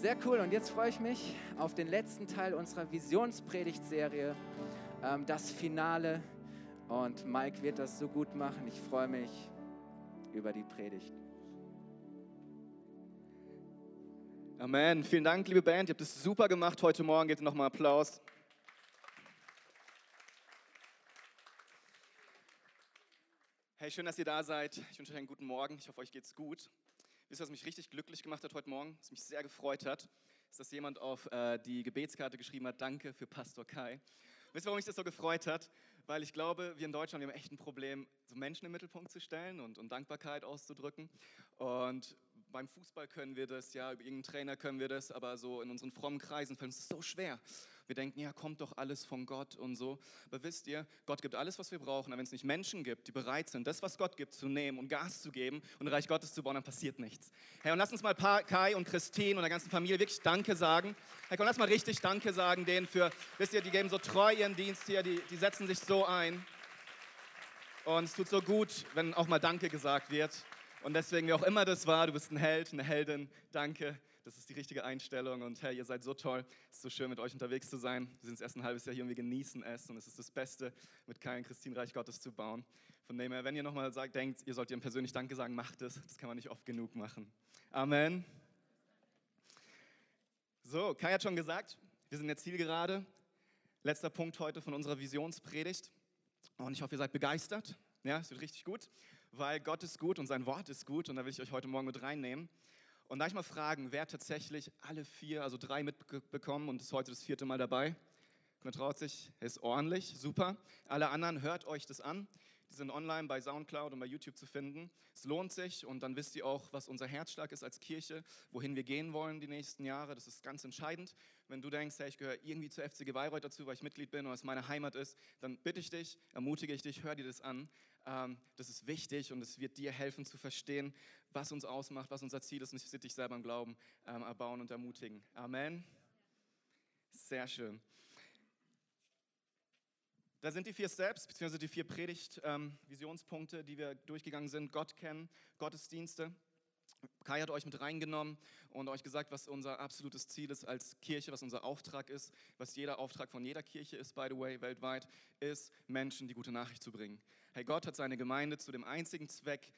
Sehr cool. Und jetzt freue ich mich auf den letzten Teil unserer Visionspredigtserie, ähm, das Finale. Und Mike wird das so gut machen. Ich freue mich über die Predigt. Amen. Vielen Dank, liebe Band. Ihr habt es super gemacht heute Morgen. Gebt nochmal Applaus. Hey, schön, dass ihr da seid. Ich wünsche euch einen guten Morgen. Ich hoffe, euch geht's gut. Wisst ihr, was mich richtig glücklich gemacht hat heute Morgen, was mich sehr gefreut hat, ist, dass jemand auf äh, die Gebetskarte geschrieben hat, danke für Pastor Kai. Wisst ihr, warum mich das so gefreut hat? Weil ich glaube, wir in Deutschland wir haben echt ein Problem, so Menschen im Mittelpunkt zu stellen und, und Dankbarkeit auszudrücken. Und beim Fußball können wir das, ja, über irgendeinen Trainer können wir das, aber so in unseren frommen Kreisen fällt uns das so schwer. Wir denken, ja, kommt doch alles von Gott und so. Aber wisst ihr, Gott gibt alles, was wir brauchen. Aber wenn es nicht Menschen gibt, die bereit sind, das, was Gott gibt, zu nehmen und Gas zu geben und Reich Gottes zu bauen, dann passiert nichts. Hey, und lass uns mal Kai und Christine und der ganzen Familie wirklich Danke sagen. Hey, komm, lass mal richtig Danke sagen denen für, wisst ihr, die geben so treu ihren Dienst hier, die, die setzen sich so ein. Und es tut so gut, wenn auch mal Danke gesagt wird. Und deswegen, wie auch immer das war, du bist ein Held, eine Heldin. Danke, das ist die richtige Einstellung. Und hey, ihr seid so toll. Es ist so schön, mit euch unterwegs zu sein. Wir sind erst ein halbes Jahr hier und wir genießen es. Und es ist das Beste, mit Kai und Christine Gottes zu bauen. Von dem her, wenn ihr nochmal denkt, ihr sollt ihm persönlich Danke sagen, macht es. Das kann man nicht oft genug machen. Amen. So, Kai hat schon gesagt, wir sind jetzt Zielgerade. Letzter Punkt heute von unserer Visionspredigt. Und ich hoffe, ihr seid begeistert. Ja, es wird richtig gut weil Gott ist gut und sein Wort ist gut und da will ich euch heute Morgen mit reinnehmen. Und da ich mal fragen, wer tatsächlich alle vier, also drei mitbekommen und ist heute das vierte Mal dabei? Man traut sich, ist ordentlich, super. Alle anderen, hört euch das an. Die sind online bei Soundcloud und bei YouTube zu finden. Es lohnt sich und dann wisst ihr auch, was unser Herzschlag ist als Kirche, wohin wir gehen wollen die nächsten Jahre. Das ist ganz entscheidend. Wenn du denkst, hey, ich gehöre irgendwie zur FCG Bayreuth dazu, weil ich Mitglied bin oder es meine Heimat ist, dann bitte ich dich, ermutige ich dich, hör dir das an. Ähm, das ist wichtig und es wird dir helfen zu verstehen, was uns ausmacht, was unser Ziel ist und es wird dich selber im Glauben ähm, erbauen und ermutigen. Amen. Sehr schön. Da sind die vier Steps, beziehungsweise die vier Predigt-Visionspunkte, ähm, die wir durchgegangen sind. Gott kennen, Gottesdienste. Kai hat euch mit reingenommen und euch gesagt, was unser absolutes Ziel ist als Kirche, was unser Auftrag ist, was jeder Auftrag von jeder Kirche ist, by the way, weltweit, ist, Menschen die gute Nachricht zu bringen. Hey, Gott hat seine Gemeinde zu dem einzigen Zweck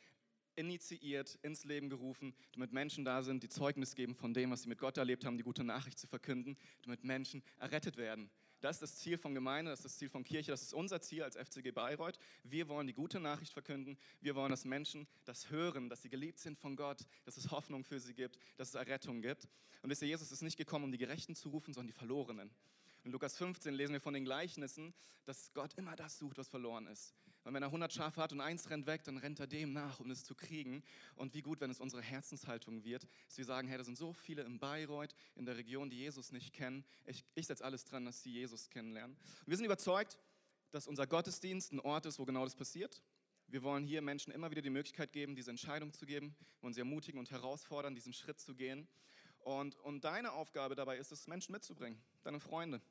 initiiert, ins Leben gerufen, damit Menschen da sind, die Zeugnis geben von dem, was sie mit Gott erlebt haben, die gute Nachricht zu verkünden, damit Menschen errettet werden. Das ist das Ziel von Gemeinde, das ist das Ziel von Kirche, das ist unser Ziel als FCG Bayreuth. Wir wollen die gute Nachricht verkünden. Wir wollen, dass Menschen das hören, dass sie geliebt sind von Gott, dass es Hoffnung für sie gibt, dass es Errettung gibt. Und wisst ihr, Jesus ist nicht gekommen, um die Gerechten zu rufen, sondern die Verlorenen. In Lukas 15 lesen wir von den Gleichnissen, dass Gott immer das sucht, was verloren ist. Und wenn er 100 Schafe hat und eins rennt weg, dann rennt er dem nach, um es zu kriegen. Und wie gut, wenn es unsere Herzenshaltung wird, dass wir sagen, hey, da sind so viele in Bayreuth, in der Region, die Jesus nicht kennen. Ich, ich setze alles dran, dass sie Jesus kennenlernen. Und wir sind überzeugt, dass unser Gottesdienst ein Ort ist, wo genau das passiert. Wir wollen hier Menschen immer wieder die Möglichkeit geben, diese Entscheidung zu geben, wir wollen sie ermutigen und herausfordern, diesen Schritt zu gehen. Und, und deine Aufgabe dabei ist es, Menschen mitzubringen, deine Freunde, und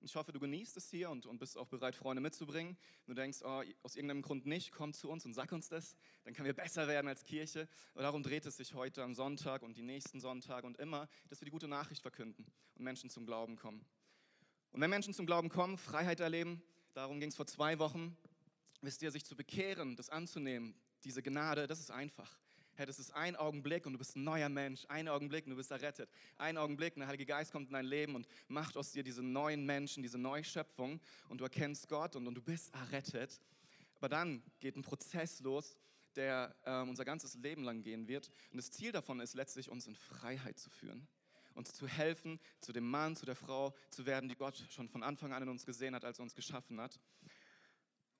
ich hoffe, du genießt es hier und, und bist auch bereit, Freunde mitzubringen. Wenn du denkst, oh, aus irgendeinem Grund nicht, komm zu uns und sag uns das, dann können wir besser werden als Kirche. Und darum dreht es sich heute am Sonntag und die nächsten Sonntage und immer, dass wir die gute Nachricht verkünden und Menschen zum Glauben kommen. Und wenn Menschen zum Glauben kommen, Freiheit erleben, darum ging es vor zwei Wochen, wisst ihr, sich zu bekehren, das anzunehmen, diese Gnade, das ist einfach. Hey, das ist ein Augenblick und du bist ein neuer Mensch. Ein Augenblick und du bist errettet. Ein Augenblick und der Heilige Geist kommt in dein Leben und macht aus dir diese neuen Menschen, diese neue Schöpfung und du erkennst Gott und, und du bist errettet. Aber dann geht ein Prozess los, der äh, unser ganzes Leben lang gehen wird. Und das Ziel davon ist letztlich, uns in Freiheit zu führen uns zu helfen, zu dem Mann, zu der Frau zu werden, die Gott schon von Anfang an in uns gesehen hat, als er uns geschaffen hat.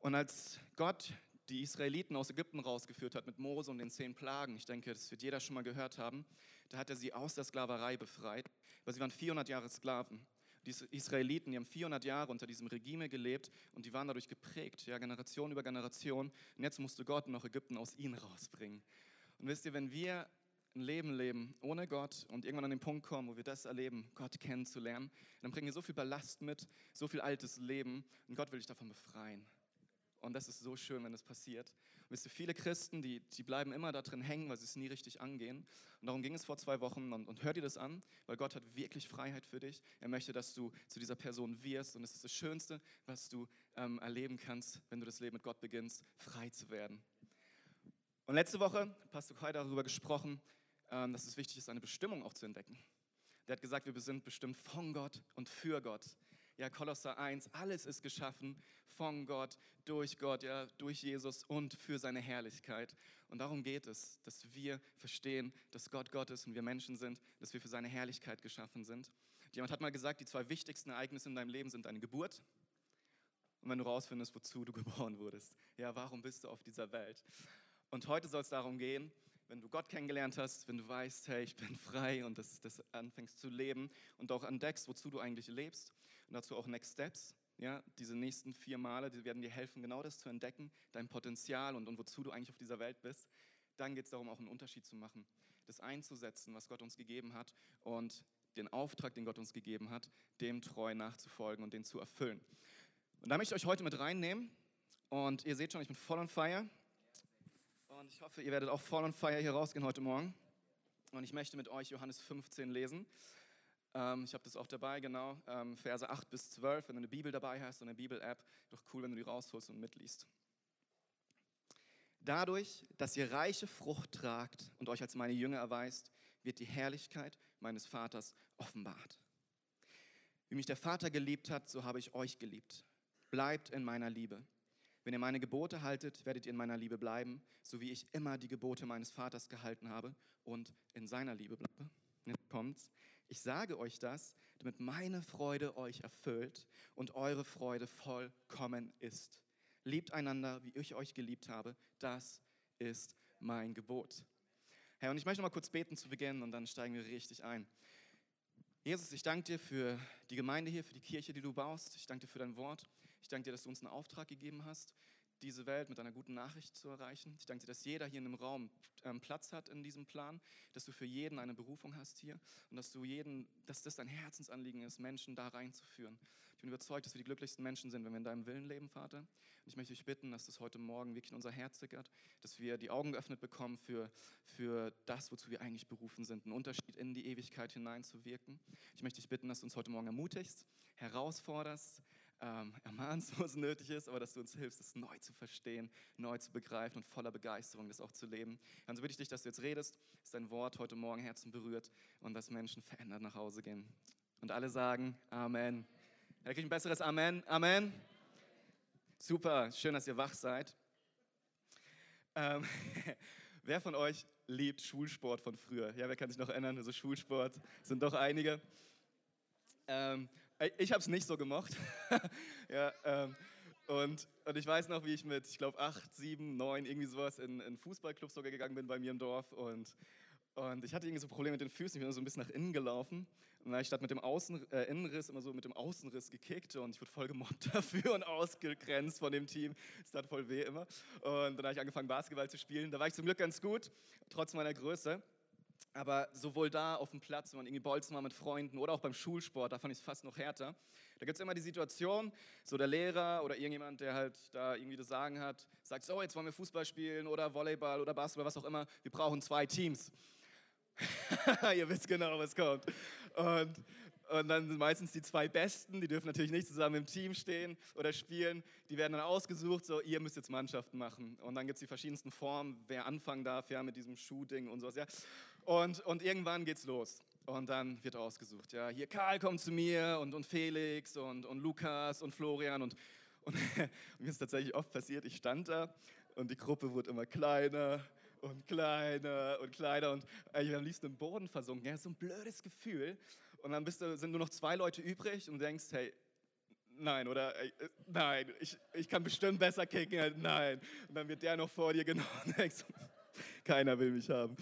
Und als Gott die Israeliten aus Ägypten rausgeführt hat mit Mose und den zehn Plagen. Ich denke, das wird jeder schon mal gehört haben. Da hat er sie aus der Sklaverei befreit, weil sie waren 400 Jahre Sklaven. Die Israeliten, die haben 400 Jahre unter diesem Regime gelebt und die waren dadurch geprägt, ja, Generation über Generation. Und jetzt musste Gott noch Ägypten aus ihnen rausbringen. Und wisst ihr, wenn wir ein Leben leben ohne Gott und irgendwann an den Punkt kommen, wo wir das erleben, Gott kennenzulernen, dann bringen wir so viel Ballast mit, so viel altes Leben und Gott will dich davon befreien. Und das ist so schön, wenn das passiert. Wisst ihr, viele Christen, die, die bleiben immer da drin hängen, weil sie es nie richtig angehen. Und darum ging es vor zwei Wochen. Und, und hör dir das an, weil Gott hat wirklich Freiheit für dich. Er möchte, dass du zu dieser Person wirst. Und es ist das Schönste, was du ähm, erleben kannst, wenn du das Leben mit Gott beginnst, frei zu werden. Und letzte Woche Pastor Kai darüber gesprochen, ähm, dass es wichtig ist, eine Bestimmung auch zu entdecken. Der hat gesagt, wir sind bestimmt von Gott und für Gott. Ja, Kolosser 1, alles ist geschaffen von Gott, durch Gott, ja, durch Jesus und für seine Herrlichkeit. Und darum geht es, dass wir verstehen, dass Gott Gott ist und wir Menschen sind, dass wir für seine Herrlichkeit geschaffen sind. Jemand hat mal gesagt, die zwei wichtigsten Ereignisse in deinem Leben sind deine Geburt und wenn du rausfindest, wozu du geboren wurdest. Ja, warum bist du auf dieser Welt? Und heute soll es darum gehen, wenn du Gott kennengelernt hast, wenn du weißt, hey, ich bin frei und das, das anfängst zu leben und auch entdeckst, wozu du eigentlich lebst und dazu auch Next Steps. Ja, diese nächsten vier Male, die werden dir helfen, genau das zu entdecken, dein Potenzial und, und wozu du eigentlich auf dieser Welt bist. Dann geht es darum, auch einen Unterschied zu machen, das einzusetzen, was Gott uns gegeben hat und den Auftrag, den Gott uns gegeben hat, dem treu nachzufolgen und den zu erfüllen. Und da möchte ich euch heute mit reinnehmen. Und ihr seht schon, ich bin voll on fire. Und ich hoffe, ihr werdet auch voll on fire hier rausgehen heute Morgen. Und ich möchte mit euch Johannes 15 lesen. Ähm, ich habe das auch dabei, genau, ähm, Verse 8 bis 12. Wenn du eine Bibel dabei hast und eine Bibel-App, doch cool, wenn du die rausholst und mitliest. Dadurch, dass ihr reiche Frucht tragt und euch als meine Jünger erweist, wird die Herrlichkeit meines Vaters offenbart. Wie mich der Vater geliebt hat, so habe ich euch geliebt. Bleibt in meiner Liebe. Wenn ihr meine Gebote haltet, werdet ihr in meiner Liebe bleiben, so wie ich immer die Gebote meines Vaters gehalten habe und in seiner Liebe bleibe. Jetzt kommt's. Ich sage euch das, damit meine Freude euch erfüllt und eure Freude vollkommen ist. Liebt einander, wie ich euch geliebt habe. Das ist mein Gebot. Herr, und ich möchte noch mal kurz beten zu Beginn und dann steigen wir richtig ein. Jesus, ich danke dir für die Gemeinde hier, für die Kirche, die du baust. Ich danke dir für dein Wort. Ich danke dir, dass du uns einen Auftrag gegeben hast diese Welt mit einer guten Nachricht zu erreichen. Ich danke dir, dass jeder hier in dem Raum ähm, Platz hat in diesem Plan, dass du für jeden eine Berufung hast hier und dass du jeden, dass das dein Herzensanliegen ist, Menschen da reinzuführen. Ich bin überzeugt, dass wir die glücklichsten Menschen sind, wenn wir in deinem Willen leben, Vater. Und ich möchte dich bitten, dass das heute Morgen wirklich in unser Herz sickert, dass wir die Augen geöffnet bekommen für, für das, wozu wir eigentlich berufen sind, einen Unterschied in die Ewigkeit hineinzuwirken. Ich möchte dich bitten, dass du uns heute Morgen ermutigst, herausforderst, ähm, ermahnst, wo es nötig ist, aber dass du uns hilfst, es neu zu verstehen, neu zu begreifen und voller Begeisterung das auch zu leben. Und so bitte ich dich, dass du jetzt redest, dass dein Wort heute Morgen Herzen berührt und dass Menschen verändert nach Hause gehen. Und alle sagen Amen. Da kriege ich ein besseres Amen. Amen. Super, schön, dass ihr wach seid. Ähm, wer von euch liebt Schulsport von früher? Ja, wer kann sich noch erinnern? Also Schulsport sind doch einige. Ähm, ich habe es nicht so gemocht. ja, ähm, und, und ich weiß noch, wie ich mit, ich glaube, acht, sieben, neun, irgendwie sowas in einen Fußballclub sogar gegangen bin bei mir im Dorf. Und, und ich hatte irgendwie so Probleme mit den Füßen. Ich bin so ein bisschen nach innen gelaufen. Und dann habe ich statt mit dem Außen, äh, Innenriss immer so mit dem Außenriss gekickt. Und ich wurde voll gemobbt dafür und ausgegrenzt von dem Team. Es tat voll weh immer. Und dann habe ich angefangen, Basketball zu spielen. Da war ich zum Glück ganz gut, trotz meiner Größe. Aber sowohl da auf dem Platz, wenn man irgendwie bolzen war mit Freunden oder auch beim Schulsport, da fand ich es fast noch härter. Da gibt es immer die Situation, so der Lehrer oder irgendjemand, der halt da irgendwie das Sagen hat, sagt, so, jetzt wollen wir Fußball spielen oder Volleyball oder Basketball, was auch immer. Wir brauchen zwei Teams. Ihr wisst genau, was kommt. Und, und dann sind meistens die zwei Besten, die dürfen natürlich nicht zusammen im Team stehen oder spielen. Die werden dann ausgesucht, so, ihr müsst jetzt Mannschaften machen. Und dann gibt es die verschiedensten Formen, wer anfangen darf, ja, mit diesem Shooting und sowas, ja. Und, und irgendwann geht's los. Und dann wird ausgesucht. Ja, hier Karl kommt zu mir und, und Felix und, und Lukas und Florian. Und, und, mir ist tatsächlich oft passiert, ich stand da und die Gruppe wurde immer kleiner und kleiner und kleiner und ich am liebsten im Boden versunken. Ja, so ein blödes Gefühl. Und dann bist du, sind nur noch zwei Leute übrig und denkst, hey, nein, oder äh, nein, ich, ich kann bestimmt besser kicken, nein. Und dann wird der noch vor dir genommen und denkst, keiner will mich haben.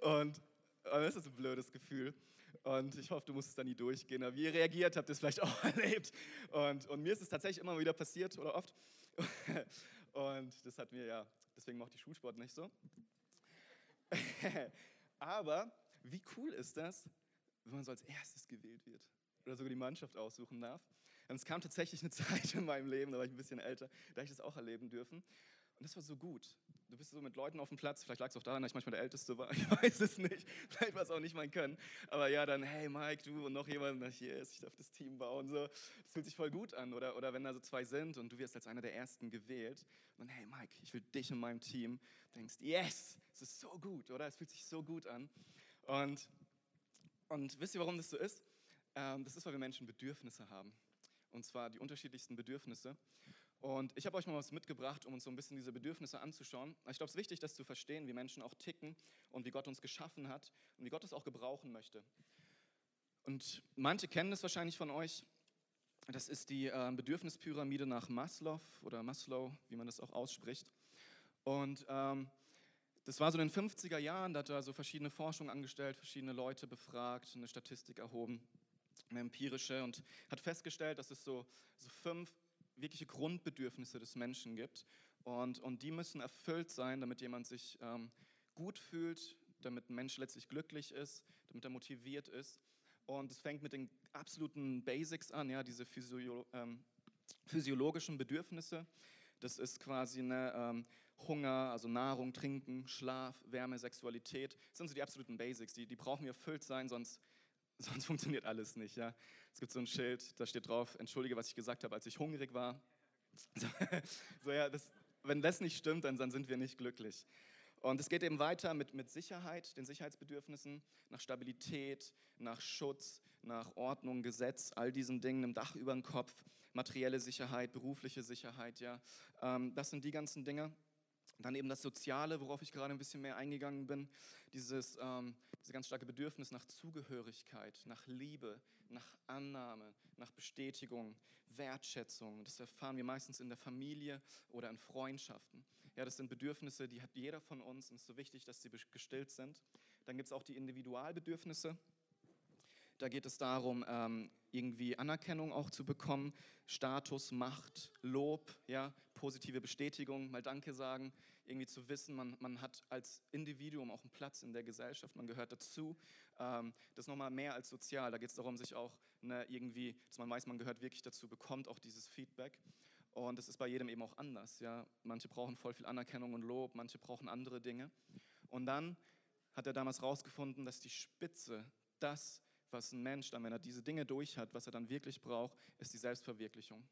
Und und das ist ein blödes Gefühl. Und ich hoffe, du musst es dann nie durchgehen. Aber wie ihr reagiert habt, ihr es vielleicht auch erlebt. Und, und mir ist es tatsächlich immer wieder passiert oder oft. Und das hat mir ja, deswegen macht die Schulsport nicht so. Aber wie cool ist das, wenn man so als erstes gewählt wird oder sogar die Mannschaft aussuchen darf. Und es kam tatsächlich eine Zeit in meinem Leben, da war ich ein bisschen älter, da ich das auch erleben dürfen. Und das war so gut. du bist so mit Leuten auf dem Platz, vielleicht lag es auch daran, dass ich manchmal der Älteste war, ich weiß es nicht, vielleicht war es auch nicht mein Können, aber ja, dann, hey Mike, du und noch jemand, na, ist, ich darf das Team bauen, so, das fühlt sich voll gut an, oder, oder wenn da so zwei sind und du wirst als einer der Ersten gewählt und dann, hey Mike, ich will dich in meinem Team, denkst, yes, es ist so gut, oder, es fühlt sich so gut an und, und wisst ihr, warum das so ist? Ähm, das ist, weil wir Menschen Bedürfnisse haben und zwar die unterschiedlichsten Bedürfnisse und ich habe euch mal was mitgebracht, um uns so ein bisschen diese Bedürfnisse anzuschauen. Ich glaube, es ist wichtig, das zu verstehen, wie Menschen auch ticken und wie Gott uns geschaffen hat und wie Gott es auch gebrauchen möchte. Und manche kennen das wahrscheinlich von euch. Das ist die äh, Bedürfnispyramide nach Maslow oder Maslow, wie man das auch ausspricht. Und ähm, das war so in den 50er Jahren, da hat er so verschiedene Forschungen angestellt, verschiedene Leute befragt, eine Statistik erhoben, eine empirische und hat festgestellt, dass es so, so fünf wirkliche Grundbedürfnisse des Menschen gibt. Und, und die müssen erfüllt sein, damit jemand sich ähm, gut fühlt, damit ein Mensch letztlich glücklich ist, damit er motiviert ist. Und es fängt mit den absoluten Basics an, ja, diese physio ähm, physiologischen Bedürfnisse. Das ist quasi eine ähm, Hunger, also Nahrung, Trinken, Schlaf, Wärme, Sexualität. Das sind so die absoluten Basics. Die, die brauchen erfüllt sein, sonst, sonst funktioniert alles nicht. Ja? Es gibt so ein Schild, da steht drauf, entschuldige, was ich gesagt habe, als ich hungrig war. So, so ja, das, wenn das nicht stimmt, dann, dann sind wir nicht glücklich. Und es geht eben weiter mit, mit Sicherheit, den Sicherheitsbedürfnissen, nach Stabilität, nach Schutz, nach Ordnung, Gesetz, all diesen Dingen, einem Dach über dem Kopf, materielle Sicherheit, berufliche Sicherheit, ja. Ähm, das sind die ganzen Dinge. Dann eben das Soziale, worauf ich gerade ein bisschen mehr eingegangen bin, dieses, ähm, dieses ganz starke Bedürfnis nach Zugehörigkeit, nach Liebe, nach Annahme, nach Bestätigung, Wertschätzung. Das erfahren wir meistens in der Familie oder in Freundschaften. Ja, das sind Bedürfnisse, die hat jeder von uns und es ist so wichtig, dass sie gestillt sind. Dann gibt es auch die Individualbedürfnisse. Da geht es darum, ähm, irgendwie Anerkennung auch zu bekommen, Status, Macht, Lob, ja, positive Bestätigung, mal Danke sagen, irgendwie zu wissen, man, man hat als Individuum auch einen Platz in der Gesellschaft, man gehört dazu. Ähm, das ist nochmal mehr als sozial, da geht es darum, sich auch ne, irgendwie, dass man weiß, man gehört wirklich dazu, bekommt auch dieses Feedback. Und das ist bei jedem eben auch anders. Ja? Manche brauchen voll viel Anerkennung und Lob, manche brauchen andere Dinge. Und dann hat er damals herausgefunden, dass die Spitze, das, was ein Mensch dann, wenn er diese Dinge durch hat, was er dann wirklich braucht, ist die Selbstverwirklichung.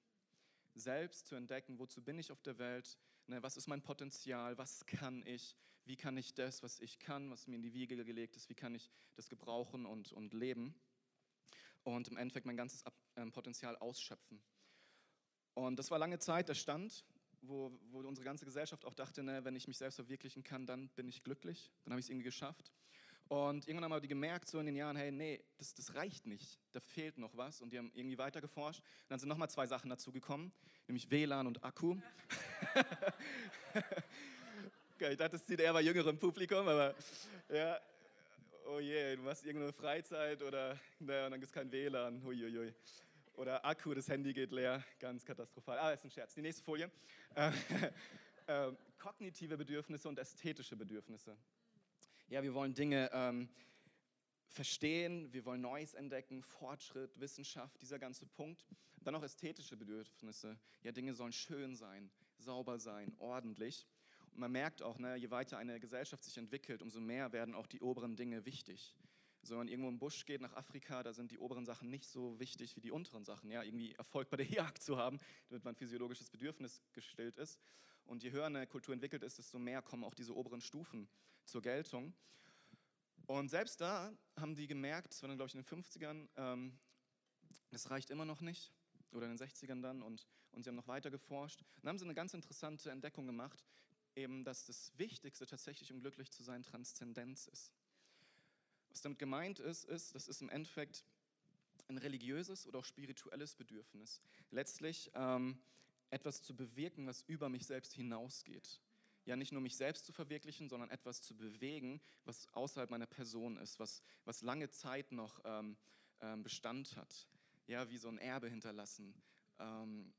Selbst zu entdecken, wozu bin ich auf der Welt, ne, was ist mein Potenzial, was kann ich, wie kann ich das, was ich kann, was mir in die Wiege gelegt ist, wie kann ich das gebrauchen und, und leben und im Endeffekt mein ganzes ähm, Potenzial ausschöpfen. Und das war lange Zeit der Stand, wo, wo unsere ganze Gesellschaft auch dachte, ne, wenn ich mich selbst verwirklichen kann, dann bin ich glücklich, dann habe ich es irgendwie geschafft. Und irgendwann haben wir die gemerkt, so in den Jahren, hey, nee, das, das reicht nicht, da fehlt noch was. Und die haben irgendwie weiter geforscht. Und dann sind nochmal zwei Sachen dazugekommen, nämlich WLAN und Akku. okay, ich dachte, das zieht eher bei jüngerem Publikum, aber ja, oh je, du machst irgendeine Freizeit oder naja, und dann gibt es kein WLAN, huiuiui. Oder Akku, das Handy geht leer, ganz katastrophal. Ah, das ist ein Scherz. Die nächste Folie. Äh, äh, kognitive Bedürfnisse und ästhetische Bedürfnisse. Ja, wir wollen Dinge ähm, verstehen, wir wollen Neues entdecken, Fortschritt, Wissenschaft, dieser ganze Punkt. Dann auch ästhetische Bedürfnisse. Ja, Dinge sollen schön sein, sauber sein, ordentlich. Und man merkt auch, ne, je weiter eine Gesellschaft sich entwickelt, umso mehr werden auch die oberen Dinge wichtig. So, wenn man irgendwo im Busch geht nach Afrika, da sind die oberen Sachen nicht so wichtig wie die unteren Sachen. Ja, irgendwie Erfolg bei der Jagd zu haben, damit man physiologisches Bedürfnis gestillt ist. Und je höher eine Kultur entwickelt ist, desto mehr kommen auch diese oberen Stufen zur Geltung. Und selbst da haben die gemerkt, das war dann glaube ich in den 50ern, ähm, das reicht immer noch nicht, oder in den 60ern dann, und, und sie haben noch weiter geforscht. Dann haben sie eine ganz interessante Entdeckung gemacht, eben, dass das Wichtigste tatsächlich, um glücklich zu sein, Transzendenz ist. Was damit gemeint ist, ist, das ist im Endeffekt ein religiöses oder auch spirituelles Bedürfnis. Letztlich ähm, etwas zu bewirken, was über mich selbst hinausgeht ja nicht nur mich selbst zu verwirklichen, sondern etwas zu bewegen, was außerhalb meiner Person ist, was, was lange Zeit noch ähm, ähm, Bestand hat. Ja, wie so ein Erbe hinterlassen. Ähm,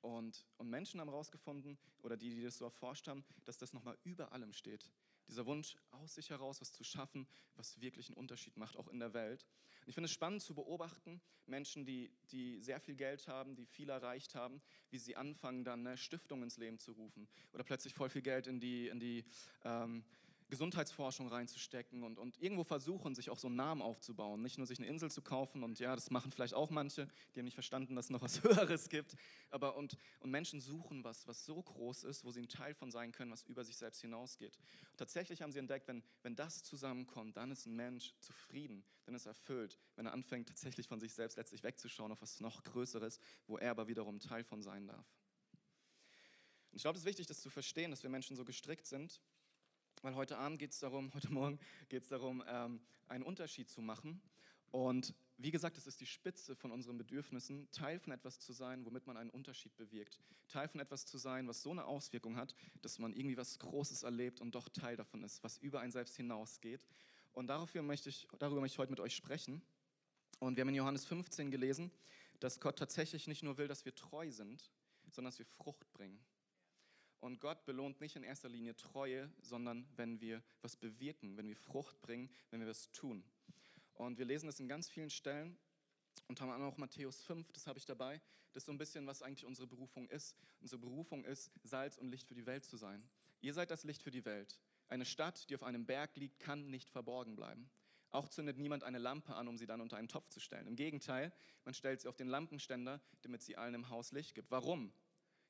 und, und Menschen haben herausgefunden, oder die, die das so erforscht haben, dass das nochmal über allem steht. Dieser Wunsch, aus sich heraus was zu schaffen, was wirklich einen Unterschied macht, auch in der Welt. Und ich finde es spannend zu beobachten, Menschen, die, die sehr viel Geld haben, die viel erreicht haben, wie sie anfangen, dann eine Stiftung ins Leben zu rufen oder plötzlich voll viel Geld in die, in die ähm, Gesundheitsforschung reinzustecken und, und irgendwo versuchen, sich auch so einen Namen aufzubauen. Nicht nur sich eine Insel zu kaufen und ja, das machen vielleicht auch manche, die haben nicht verstanden, dass es noch was Höheres gibt. Aber und, und Menschen suchen was, was so groß ist, wo sie ein Teil von sein können, was über sich selbst hinausgeht. Und tatsächlich haben sie entdeckt, wenn, wenn das zusammenkommt, dann ist ein Mensch zufrieden, dann ist er erfüllt, wenn er anfängt, tatsächlich von sich selbst letztlich wegzuschauen auf was noch Größeres, wo er aber wiederum Teil von sein darf. Und ich glaube, es ist wichtig, das zu verstehen, dass wir Menschen so gestrickt sind, weil heute Abend geht es darum, heute Morgen geht es darum, ähm, einen Unterschied zu machen. Und wie gesagt, es ist die Spitze von unseren Bedürfnissen, Teil von etwas zu sein, womit man einen Unterschied bewirkt. Teil von etwas zu sein, was so eine Auswirkung hat, dass man irgendwie was Großes erlebt und doch Teil davon ist, was über einen selbst hinausgeht. Und dafür möchte ich, darüber möchte ich heute mit euch sprechen. Und wir haben in Johannes 15 gelesen, dass Gott tatsächlich nicht nur will, dass wir treu sind, sondern dass wir Frucht bringen. Und Gott belohnt nicht in erster Linie Treue, sondern wenn wir was bewirken, wenn wir Frucht bringen, wenn wir was tun. Und wir lesen das in ganz vielen Stellen und haben auch Matthäus 5, das habe ich dabei. Das ist so ein bisschen, was eigentlich unsere Berufung ist. Unsere Berufung ist, Salz und Licht für die Welt zu sein. Ihr seid das Licht für die Welt. Eine Stadt, die auf einem Berg liegt, kann nicht verborgen bleiben. Auch zündet niemand eine Lampe an, um sie dann unter einen Topf zu stellen. Im Gegenteil, man stellt sie auf den Lampenständer, damit sie allen im Haus Licht gibt. Warum?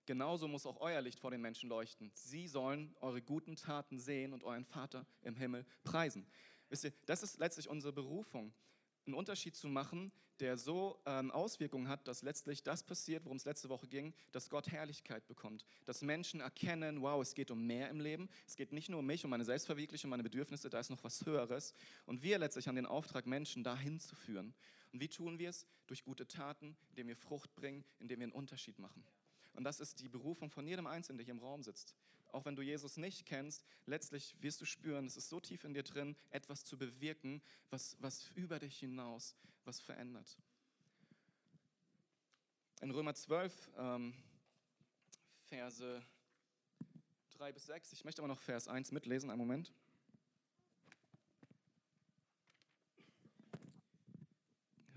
Genauso muss auch euer Licht vor den Menschen leuchten. Sie sollen eure guten Taten sehen und euren Vater im Himmel preisen. Wisst ihr, das ist letztlich unsere Berufung, einen Unterschied zu machen, der so ähm, Auswirkungen hat, dass letztlich das passiert, worum es letzte Woche ging, dass Gott Herrlichkeit bekommt. Dass Menschen erkennen, wow, es geht um mehr im Leben. Es geht nicht nur um mich, um meine Selbstverwirklichung, meine Bedürfnisse, da ist noch was Höheres. Und wir letztlich haben den Auftrag, Menschen dahin zu führen. Und wie tun wir es? Durch gute Taten, indem wir Frucht bringen, indem wir einen Unterschied machen. Und das ist die Berufung von jedem Einzelnen, der hier im Raum sitzt. Auch wenn du Jesus nicht kennst, letztlich wirst du spüren, es ist so tief in dir drin, etwas zu bewirken, was, was über dich hinaus was verändert. In Römer 12, ähm, Verse 3 bis 6, ich möchte aber noch Vers 1 mitlesen, einen Moment.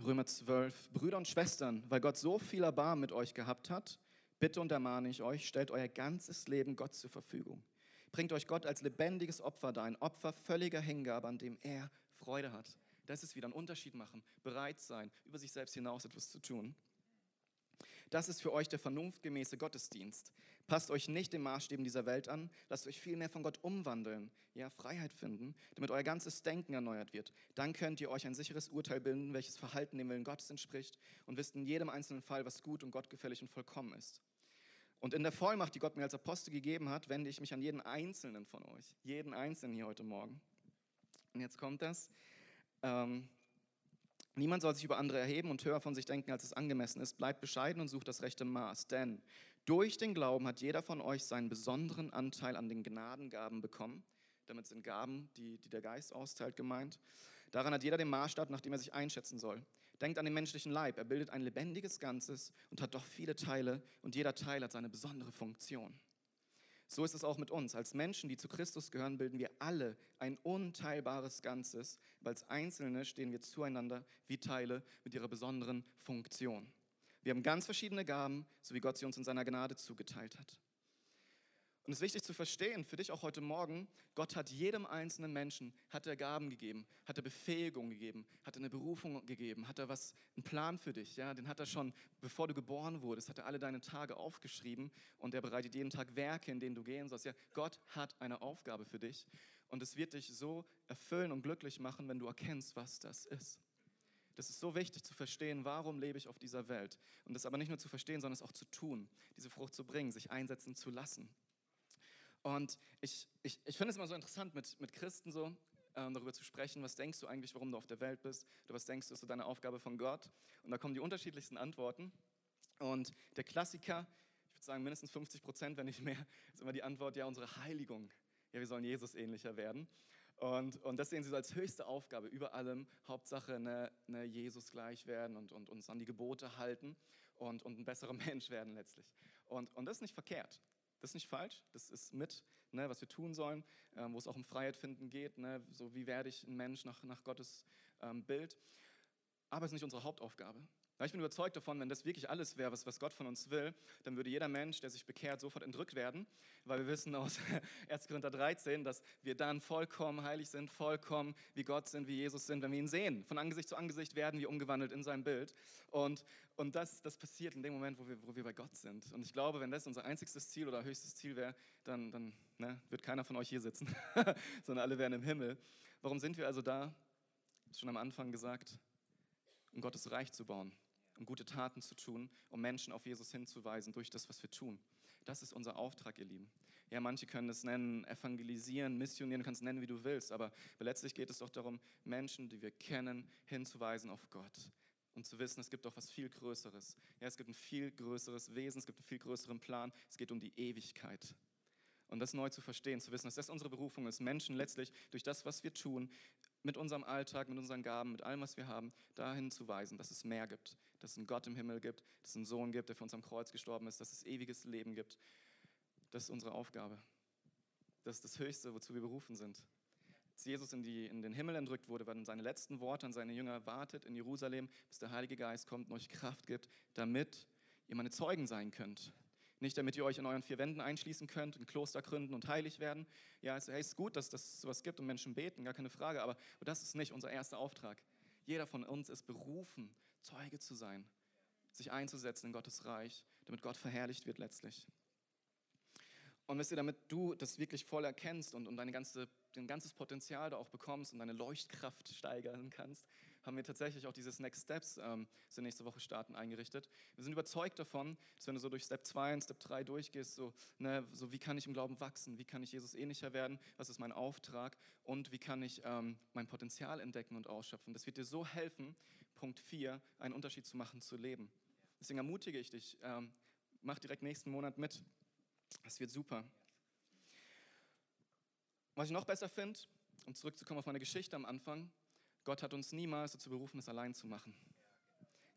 Römer 12, Brüder und Schwestern, weil Gott so viel Erbarmen mit euch gehabt hat, Bitte und ermahne ich euch, stellt euer ganzes Leben Gott zur Verfügung. Bringt euch Gott als lebendiges Opfer dar, ein Opfer völliger Hingabe, an dem er Freude hat. Das ist wieder ein Unterschied machen, bereit sein, über sich selbst hinaus etwas zu tun. Das ist für euch der vernunftgemäße Gottesdienst. Passt euch nicht den Maßstäben dieser Welt an, lasst euch vielmehr von Gott umwandeln, ja, Freiheit finden, damit euer ganzes Denken erneuert wird. Dann könnt ihr euch ein sicheres Urteil bilden, welches Verhalten dem Willen Gottes entspricht und wisst in jedem einzelnen Fall, was gut und gottgefällig und vollkommen ist. Und in der Vollmacht, die Gott mir als Apostel gegeben hat, wende ich mich an jeden Einzelnen von euch. Jeden Einzelnen hier heute Morgen. Und jetzt kommt das. Ähm, niemand soll sich über andere erheben und höher von sich denken, als es angemessen ist. Bleibt bescheiden und sucht das rechte Maß. Denn durch den Glauben hat jeder von euch seinen besonderen Anteil an den Gnadengaben bekommen. Damit sind Gaben, die, die der Geist austeilt, gemeint. Daran hat jeder den Maßstab, nach dem er sich einschätzen soll. Denkt an den menschlichen Leib. Er bildet ein lebendiges Ganzes und hat doch viele Teile und jeder Teil hat seine besondere Funktion. So ist es auch mit uns. Als Menschen, die zu Christus gehören, bilden wir alle ein unteilbares Ganzes, als Einzelne stehen wir zueinander wie Teile mit ihrer besonderen Funktion. Wir haben ganz verschiedene Gaben, so wie Gott sie uns in seiner Gnade zugeteilt hat. Und es ist wichtig zu verstehen, für dich auch heute Morgen, Gott hat jedem einzelnen Menschen, hat er Gaben gegeben, hat er Befähigung gegeben, hat er eine Berufung gegeben, hat er was, einen Plan für dich, ja, den hat er schon, bevor du geboren wurdest, hat er alle deine Tage aufgeschrieben und er bereitet jeden Tag Werke, in denen du gehen sollst. Ja, Gott hat eine Aufgabe für dich und es wird dich so erfüllen und glücklich machen, wenn du erkennst, was das ist. Das ist so wichtig zu verstehen, warum lebe ich auf dieser Welt. Und das aber nicht nur zu verstehen, sondern es auch zu tun, diese Frucht zu bringen, sich einsetzen zu lassen. Und ich, ich, ich finde es immer so interessant, mit, mit Christen so ähm, darüber zu sprechen, was denkst du eigentlich, warum du auf der Welt bist, oder was denkst du, ist so deine Aufgabe von Gott. Und da kommen die unterschiedlichsten Antworten. Und der Klassiker, ich würde sagen mindestens 50 Prozent, wenn nicht mehr, ist immer die Antwort, ja, unsere Heiligung. Ja, wir sollen Jesus ähnlicher werden. Und, und das sehen sie so als höchste Aufgabe über allem. Hauptsache ne, ne Jesus gleich werden und, und uns an die Gebote halten und, und ein besserer Mensch werden letztlich. Und, und das ist nicht verkehrt. Das ist nicht falsch, das ist mit, ne, was wir tun sollen, ähm, wo es auch um Freiheit finden geht. Ne, so wie werde ich ein Mensch nach, nach Gottes ähm, Bild. aber es ist nicht unsere Hauptaufgabe. Ich bin überzeugt davon, wenn das wirklich alles wäre, was, was Gott von uns will, dann würde jeder Mensch, der sich bekehrt, sofort entrückt werden, weil wir wissen aus 1. Korinther 13, dass wir dann vollkommen heilig sind, vollkommen wie Gott sind, wie Jesus sind, wenn wir ihn sehen. Von Angesicht zu Angesicht werden wir umgewandelt in sein Bild. Und, und das, das passiert in dem Moment, wo wir, wo wir bei Gott sind. Und ich glaube, wenn das unser einziges Ziel oder höchstes Ziel wäre, dann, dann ne, wird keiner von euch hier sitzen, sondern alle wären im Himmel. Warum sind wir also da? Schon am Anfang gesagt, um Gottes Reich zu bauen um gute Taten zu tun, um Menschen auf Jesus hinzuweisen durch das, was wir tun. Das ist unser Auftrag, ihr Lieben. Ja, manche können es nennen, evangelisieren, missionieren, du kannst es nennen, wie du willst, aber letztlich geht es doch darum, Menschen, die wir kennen, hinzuweisen auf Gott und zu wissen, es gibt doch was viel Größeres. Ja, es gibt ein viel größeres Wesen, es gibt einen viel größeren Plan, es geht um die Ewigkeit. Und das neu zu verstehen, zu wissen, dass das unsere Berufung ist, Menschen letztlich durch das, was wir tun, mit unserem Alltag, mit unseren Gaben, mit allem, was wir haben, dahin zu weisen, dass es mehr gibt, dass es einen Gott im Himmel gibt, dass es einen Sohn gibt, der für uns am Kreuz gestorben ist, dass es ewiges Leben gibt. Das ist unsere Aufgabe. Das ist das Höchste, wozu wir berufen sind. Als Jesus in, die, in den Himmel entrückt wurde, waren seine letzten Worte an seine Jünger, wartet in Jerusalem, bis der Heilige Geist kommt und euch Kraft gibt, damit ihr meine Zeugen sein könnt. Nicht, damit ihr euch in euren vier Wänden einschließen könnt, ein Kloster gründen und heilig werden. Ja, es ist gut, dass das sowas gibt und Menschen beten, gar keine Frage, aber das ist nicht unser erster Auftrag. Jeder von uns ist berufen, Zeuge zu sein, sich einzusetzen in Gottes Reich, damit Gott verherrlicht wird letztlich. Und wisst ihr, damit du das wirklich voll erkennst und, und deine ganze, dein ganzes Potenzial da auch bekommst und deine Leuchtkraft steigern kannst, haben wir tatsächlich auch dieses Next Steps, ähm, das wir nächste Woche starten, eingerichtet. Wir sind überzeugt davon, dass wenn du so durch Step 2 und Step 3 durchgehst, so, ne, so wie kann ich im Glauben wachsen, wie kann ich Jesus ähnlicher werden, was ist mein Auftrag und wie kann ich ähm, mein Potenzial entdecken und ausschöpfen. Das wird dir so helfen, Punkt 4, einen Unterschied zu machen, zu leben. Deswegen ermutige ich dich, ähm, mach direkt nächsten Monat mit. Das wird super. Was ich noch besser finde, um zurückzukommen auf meine Geschichte am Anfang, Gott hat uns niemals dazu berufen, es allein zu machen.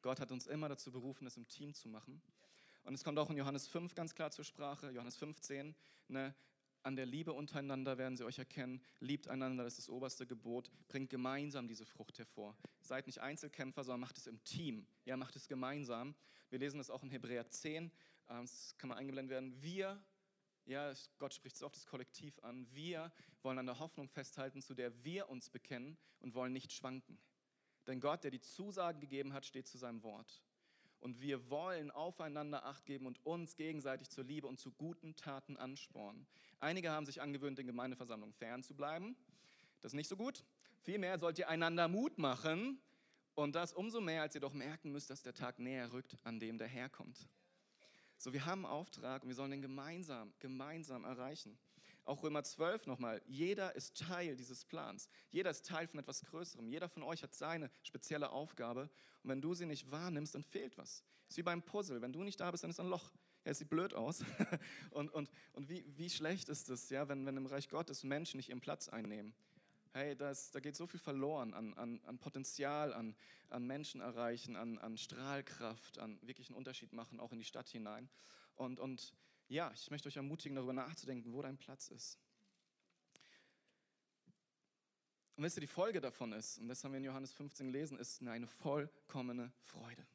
Gott hat uns immer dazu berufen, es im Team zu machen. Und es kommt auch in Johannes 5 ganz klar zur Sprache, Johannes 15, ne, an der Liebe untereinander werden sie euch erkennen, liebt einander, das ist das oberste Gebot, bringt gemeinsam diese Frucht hervor. Seid nicht Einzelkämpfer, sondern macht es im Team, ja, macht es gemeinsam. Wir lesen das auch in Hebräer 10, das kann mal eingeblendet werden. Wir ja, Gott spricht so oft das Kollektiv an. Wir wollen an der Hoffnung festhalten, zu der wir uns bekennen und wollen nicht schwanken. Denn Gott, der die Zusagen gegeben hat, steht zu seinem Wort. Und wir wollen aufeinander Acht geben und uns gegenseitig zur Liebe und zu guten Taten anspornen. Einige haben sich angewöhnt, den Gemeindeversammlungen fernzubleiben. Das ist nicht so gut. Vielmehr sollt ihr einander Mut machen und das umso mehr, als ihr doch merken müsst, dass der Tag näher rückt, an dem der Herr kommt. So, wir haben einen Auftrag und wir sollen den gemeinsam, gemeinsam erreichen. Auch Römer 12 nochmal, jeder ist Teil dieses Plans. Jeder ist Teil von etwas Größerem. Jeder von euch hat seine spezielle Aufgabe. Und wenn du sie nicht wahrnimmst, dann fehlt was. Ist wie beim Puzzle. Wenn du nicht da bist, dann ist ein Loch. Ja, es sieht blöd aus. und und, und wie, wie schlecht ist es, ja, wenn, wenn im Reich Gottes Menschen nicht ihren Platz einnehmen? Hey, das, da geht so viel verloren an, an, an Potenzial, an, an Menschen erreichen, an, an Strahlkraft, an wirklich einen Unterschied machen, auch in die Stadt hinein. Und, und ja, ich möchte euch ermutigen, darüber nachzudenken, wo dein Platz ist. Und wisst ihr, die Folge davon ist, und das haben wir in Johannes 15 gelesen, ist eine vollkommene Freude.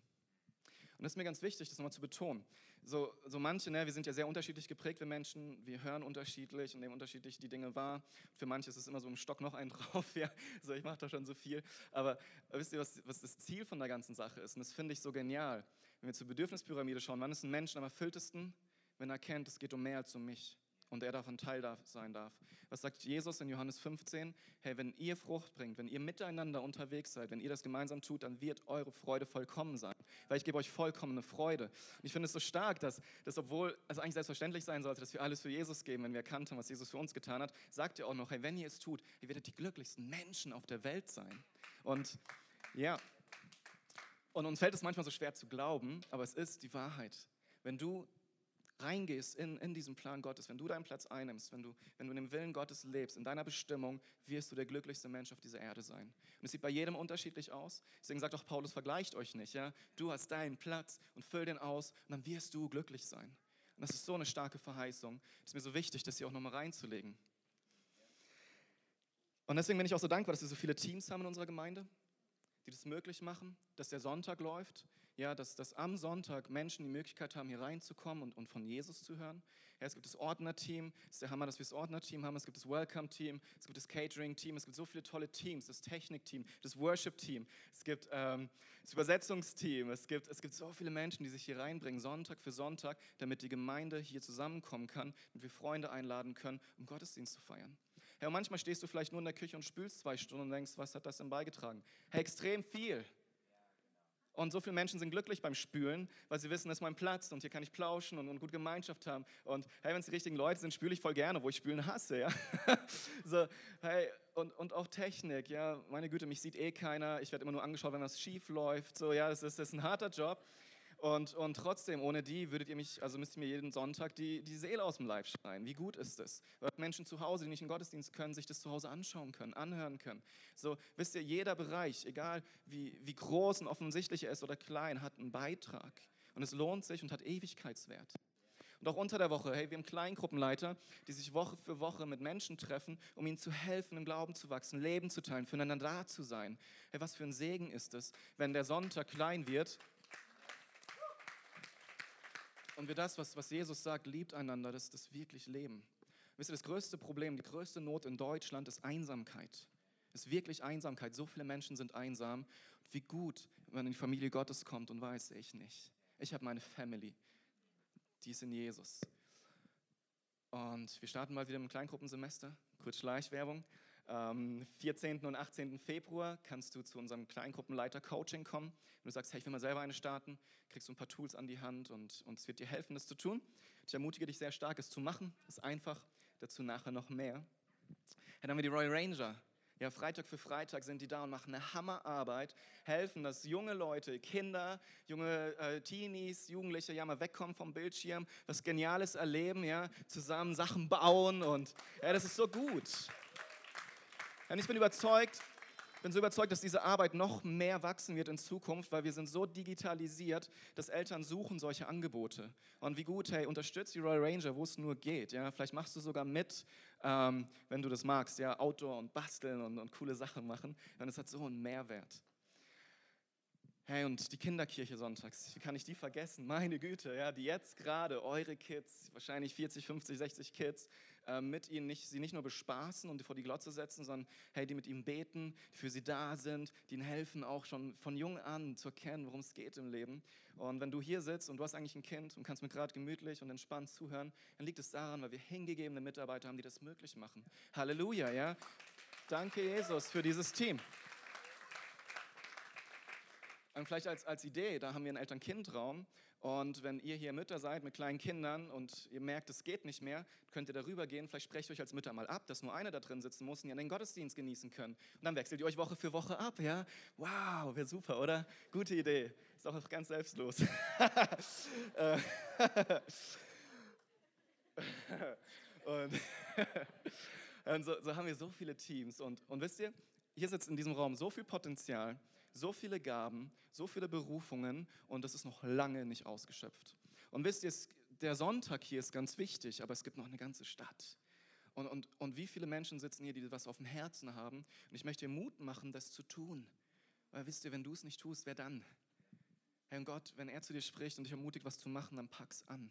Und das ist mir ganz wichtig, das nochmal zu betonen. So, so manche, ne, wir sind ja sehr unterschiedlich geprägt, wir Menschen, wir hören unterschiedlich und nehmen unterschiedlich die Dinge wahr. Für manche ist es immer so im Stock noch einen drauf, ja, so ich mache da schon so viel. Aber wisst ihr, was, was das Ziel von der ganzen Sache ist? Und das finde ich so genial. Wenn wir zur Bedürfnispyramide schauen, wann ist ein Mensch am erfülltesten? Wenn er erkennt, es geht um mehr als um mich und er davon Teil sein darf. Was sagt Jesus in Johannes 15? Hey, wenn ihr Frucht bringt, wenn ihr miteinander unterwegs seid, wenn ihr das gemeinsam tut, dann wird eure Freude vollkommen sein. Weil ich gebe euch vollkommene Freude. Und ich finde es so stark, dass, dass obwohl es eigentlich selbstverständlich sein sollte, dass wir alles für Jesus geben, wenn wir erkannt haben, was Jesus für uns getan hat, sagt ihr auch noch, hey, wenn ihr es tut, ihr werdet die glücklichsten Menschen auf der Welt sein. Und ja, und uns fällt es manchmal so schwer zu glauben, aber es ist die Wahrheit. Wenn du reingehst in, in diesen Plan Gottes, wenn du deinen Platz einnimmst, wenn du, wenn du in dem Willen Gottes lebst, in deiner Bestimmung, wirst du der glücklichste Mensch auf dieser Erde sein. Und es sieht bei jedem unterschiedlich aus. Deswegen sagt auch Paulus, vergleicht euch nicht. Ja? Du hast deinen Platz und füll den aus und dann wirst du glücklich sein. Und das ist so eine starke Verheißung. Es ist mir so wichtig, das hier auch nochmal reinzulegen. Und deswegen bin ich auch so dankbar, dass wir so viele Teams haben in unserer Gemeinde die das möglich machen, dass der Sonntag läuft, ja, dass, dass am Sonntag Menschen die Möglichkeit haben, hier reinzukommen und, und von Jesus zu hören. Ja, es gibt das Ordner-Team, es ist der Hammer, dass wir das Ordner-Team haben, es gibt das Welcome-Team, es gibt das Catering-Team, es gibt so viele tolle Teams, das Technik-Team, das Worship-Team, es gibt ähm, das Übersetzungsteam, es gibt, es gibt so viele Menschen, die sich hier reinbringen, Sonntag für Sonntag, damit die Gemeinde hier zusammenkommen kann und wir Freunde einladen können, um Gottesdienst zu feiern. Hey, und manchmal stehst du vielleicht nur in der Küche und spülst zwei Stunden und denkst, was hat das denn beigetragen? Hey, extrem viel. Und so viele Menschen sind glücklich beim Spülen, weil sie wissen, das ist mein Platz und hier kann ich plauschen und, und gute Gemeinschaft haben. Und hey, wenn es die richtigen Leute sind, spüle ich voll gerne, wo ich Spülen hasse. Ja? so, hey, und, und auch Technik, ja, meine Güte, mich sieht eh keiner. Ich werde immer nur angeschaut, wenn was schief läuft. So, ja, das ist, das ist ein harter Job. Und, und trotzdem, ohne die würdet ihr mich, also müsst ihr mir jeden Sonntag die, die Seele aus dem Leib schreien. Wie gut ist es? Weil Menschen zu Hause, die nicht in den Gottesdienst können, sich das zu Hause anschauen können, anhören können. So, wisst ihr, jeder Bereich, egal wie, wie groß und offensichtlich er ist oder klein, hat einen Beitrag. Und es lohnt sich und hat Ewigkeitswert. Und auch unter der Woche, hey, wir haben Kleingruppenleiter, die sich Woche für Woche mit Menschen treffen, um ihnen zu helfen, im Glauben zu wachsen, Leben zu teilen, füreinander da zu sein. Hey, was für ein Segen ist es, wenn der Sonntag klein wird und wir das, was, was Jesus sagt, liebt einander, das, das wirklich leben. Wisst ihr, das größte Problem, die größte Not in Deutschland ist Einsamkeit. Ist wirklich Einsamkeit. So viele Menschen sind einsam. Wie gut, wenn man in die Familie Gottes kommt und weiß, ich nicht. Ich habe meine Family. Die ist in Jesus. Und wir starten mal wieder im Kleingruppensemester. Kurz Schleichwerbung. Am 14. und 18. Februar kannst du zu unserem Kleingruppenleiter-Coaching kommen. Wenn du sagst, hey, ich will mal selber eine starten, kriegst du ein paar Tools an die Hand und, und es wird dir helfen, das zu tun. Ich ermutige dich sehr stark, es zu machen. Es ist einfach, dazu nachher noch mehr. Dann haben wir die Royal Ranger. Ja, Freitag für Freitag sind die da und machen eine Hammerarbeit, helfen, dass junge Leute, Kinder, junge äh, Teenies, Jugendliche ja mal wegkommen vom Bildschirm, was Geniales erleben, ja, zusammen Sachen bauen und ja, das ist so gut. Und ich bin überzeugt, bin so überzeugt, dass diese Arbeit noch mehr wachsen wird in Zukunft, weil wir sind so digitalisiert, dass Eltern suchen solche Angebote. Und wie gut, hey, unterstützt die Royal Ranger, wo es nur geht. Ja? Vielleicht machst du sogar mit, ähm, wenn du das magst, ja, Outdoor und basteln und, und coole Sachen machen. Und es hat so einen Mehrwert. Hey, und die Kinderkirche sonntags, wie kann ich die vergessen? Meine Güte, ja, die jetzt gerade eure Kids, wahrscheinlich 40, 50, 60 Kids, äh, mit ihnen nicht, sie nicht nur bespaßen und vor die Glotze setzen, sondern hey, die mit ihnen beten, die für sie da sind, die ihnen helfen, auch schon von jung an zu erkennen, worum es geht im Leben. Und wenn du hier sitzt und du hast eigentlich ein Kind und kannst mir gerade gemütlich und entspannt zuhören, dann liegt es daran, weil wir hingegebene Mitarbeiter haben, die das möglich machen. Halleluja, ja. Danke, Jesus, für dieses Team. Und vielleicht als, als Idee, da haben wir einen Eltern-Kind-Raum. Und wenn ihr hier Mütter seid mit kleinen Kindern und ihr merkt, es geht nicht mehr, könnt ihr darüber gehen. Vielleicht sprecht euch als Mütter mal ab, dass nur eine da drin sitzen muss und ihr den Gottesdienst genießen können. Und dann wechselt ihr euch Woche für Woche ab. Ja? Wow, wäre super, oder? Gute Idee. Ist auch ganz selbstlos. Und, und so, so, haben wir so viele Teams. Und, und wisst ihr, hier sitzt in diesem Raum so viel Potenzial so viele Gaben, so viele Berufungen und das ist noch lange nicht ausgeschöpft. Und wisst ihr, der Sonntag hier ist ganz wichtig, aber es gibt noch eine ganze Stadt. Und, und, und wie viele Menschen sitzen hier, die was auf dem Herzen haben? Und ich möchte dir Mut machen, das zu tun. Weil wisst ihr, wenn du es nicht tust, wer dann? Herr Gott, wenn er zu dir spricht und dich ermutigt, was zu machen, dann pack's an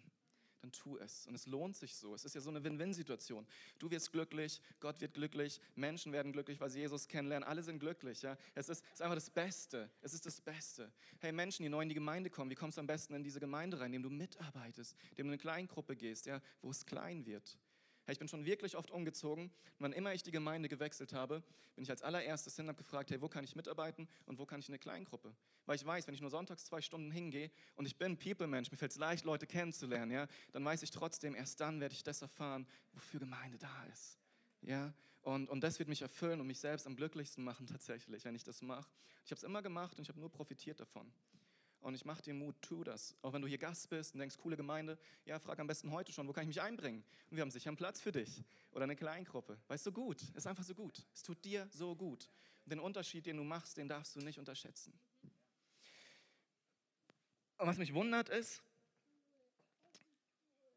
dann tu es. Und es lohnt sich so. Es ist ja so eine Win-Win-Situation. Du wirst glücklich, Gott wird glücklich, Menschen werden glücklich, weil sie Jesus kennenlernen. Alle sind glücklich. Ja? Es, ist, ist einfach das Beste. Es ist das Beste. Hey, Menschen, die neu in die Gemeinde kommen, wie kommst du am besten in diese Gemeinde rein? Indem du mitarbeitest, indem du in eine Kleingruppe gehst, ja? wo es klein wird. Hey, ich bin schon wirklich oft umgezogen. Wann immer ich die Gemeinde gewechselt habe, bin ich als allererstes hin und habe gefragt, hey, wo kann ich mitarbeiten und wo kann ich in eine Kleingruppe? Weil ich weiß, wenn ich nur sonntags zwei Stunden hingehe und ich bin People-Mensch, mir fällt es leicht, Leute kennenzulernen, ja, dann weiß ich trotzdem, erst dann werde ich das erfahren, wofür Gemeinde da ist. Ja, und, und das wird mich erfüllen und mich selbst am glücklichsten machen tatsächlich, wenn ich das mache. Ich habe es immer gemacht und ich habe nur profitiert davon. Und ich mache dir Mut, tu das. Auch wenn du hier Gast bist und denkst, coole Gemeinde, ja, frag am besten heute schon, wo kann ich mich einbringen? Und wir haben sicher einen Platz für dich. Oder eine Kleingruppe. Weißt du, gut. Ist einfach so gut. Es tut dir so gut. Und den Unterschied, den du machst, den darfst du nicht unterschätzen. Und was mich wundert ist,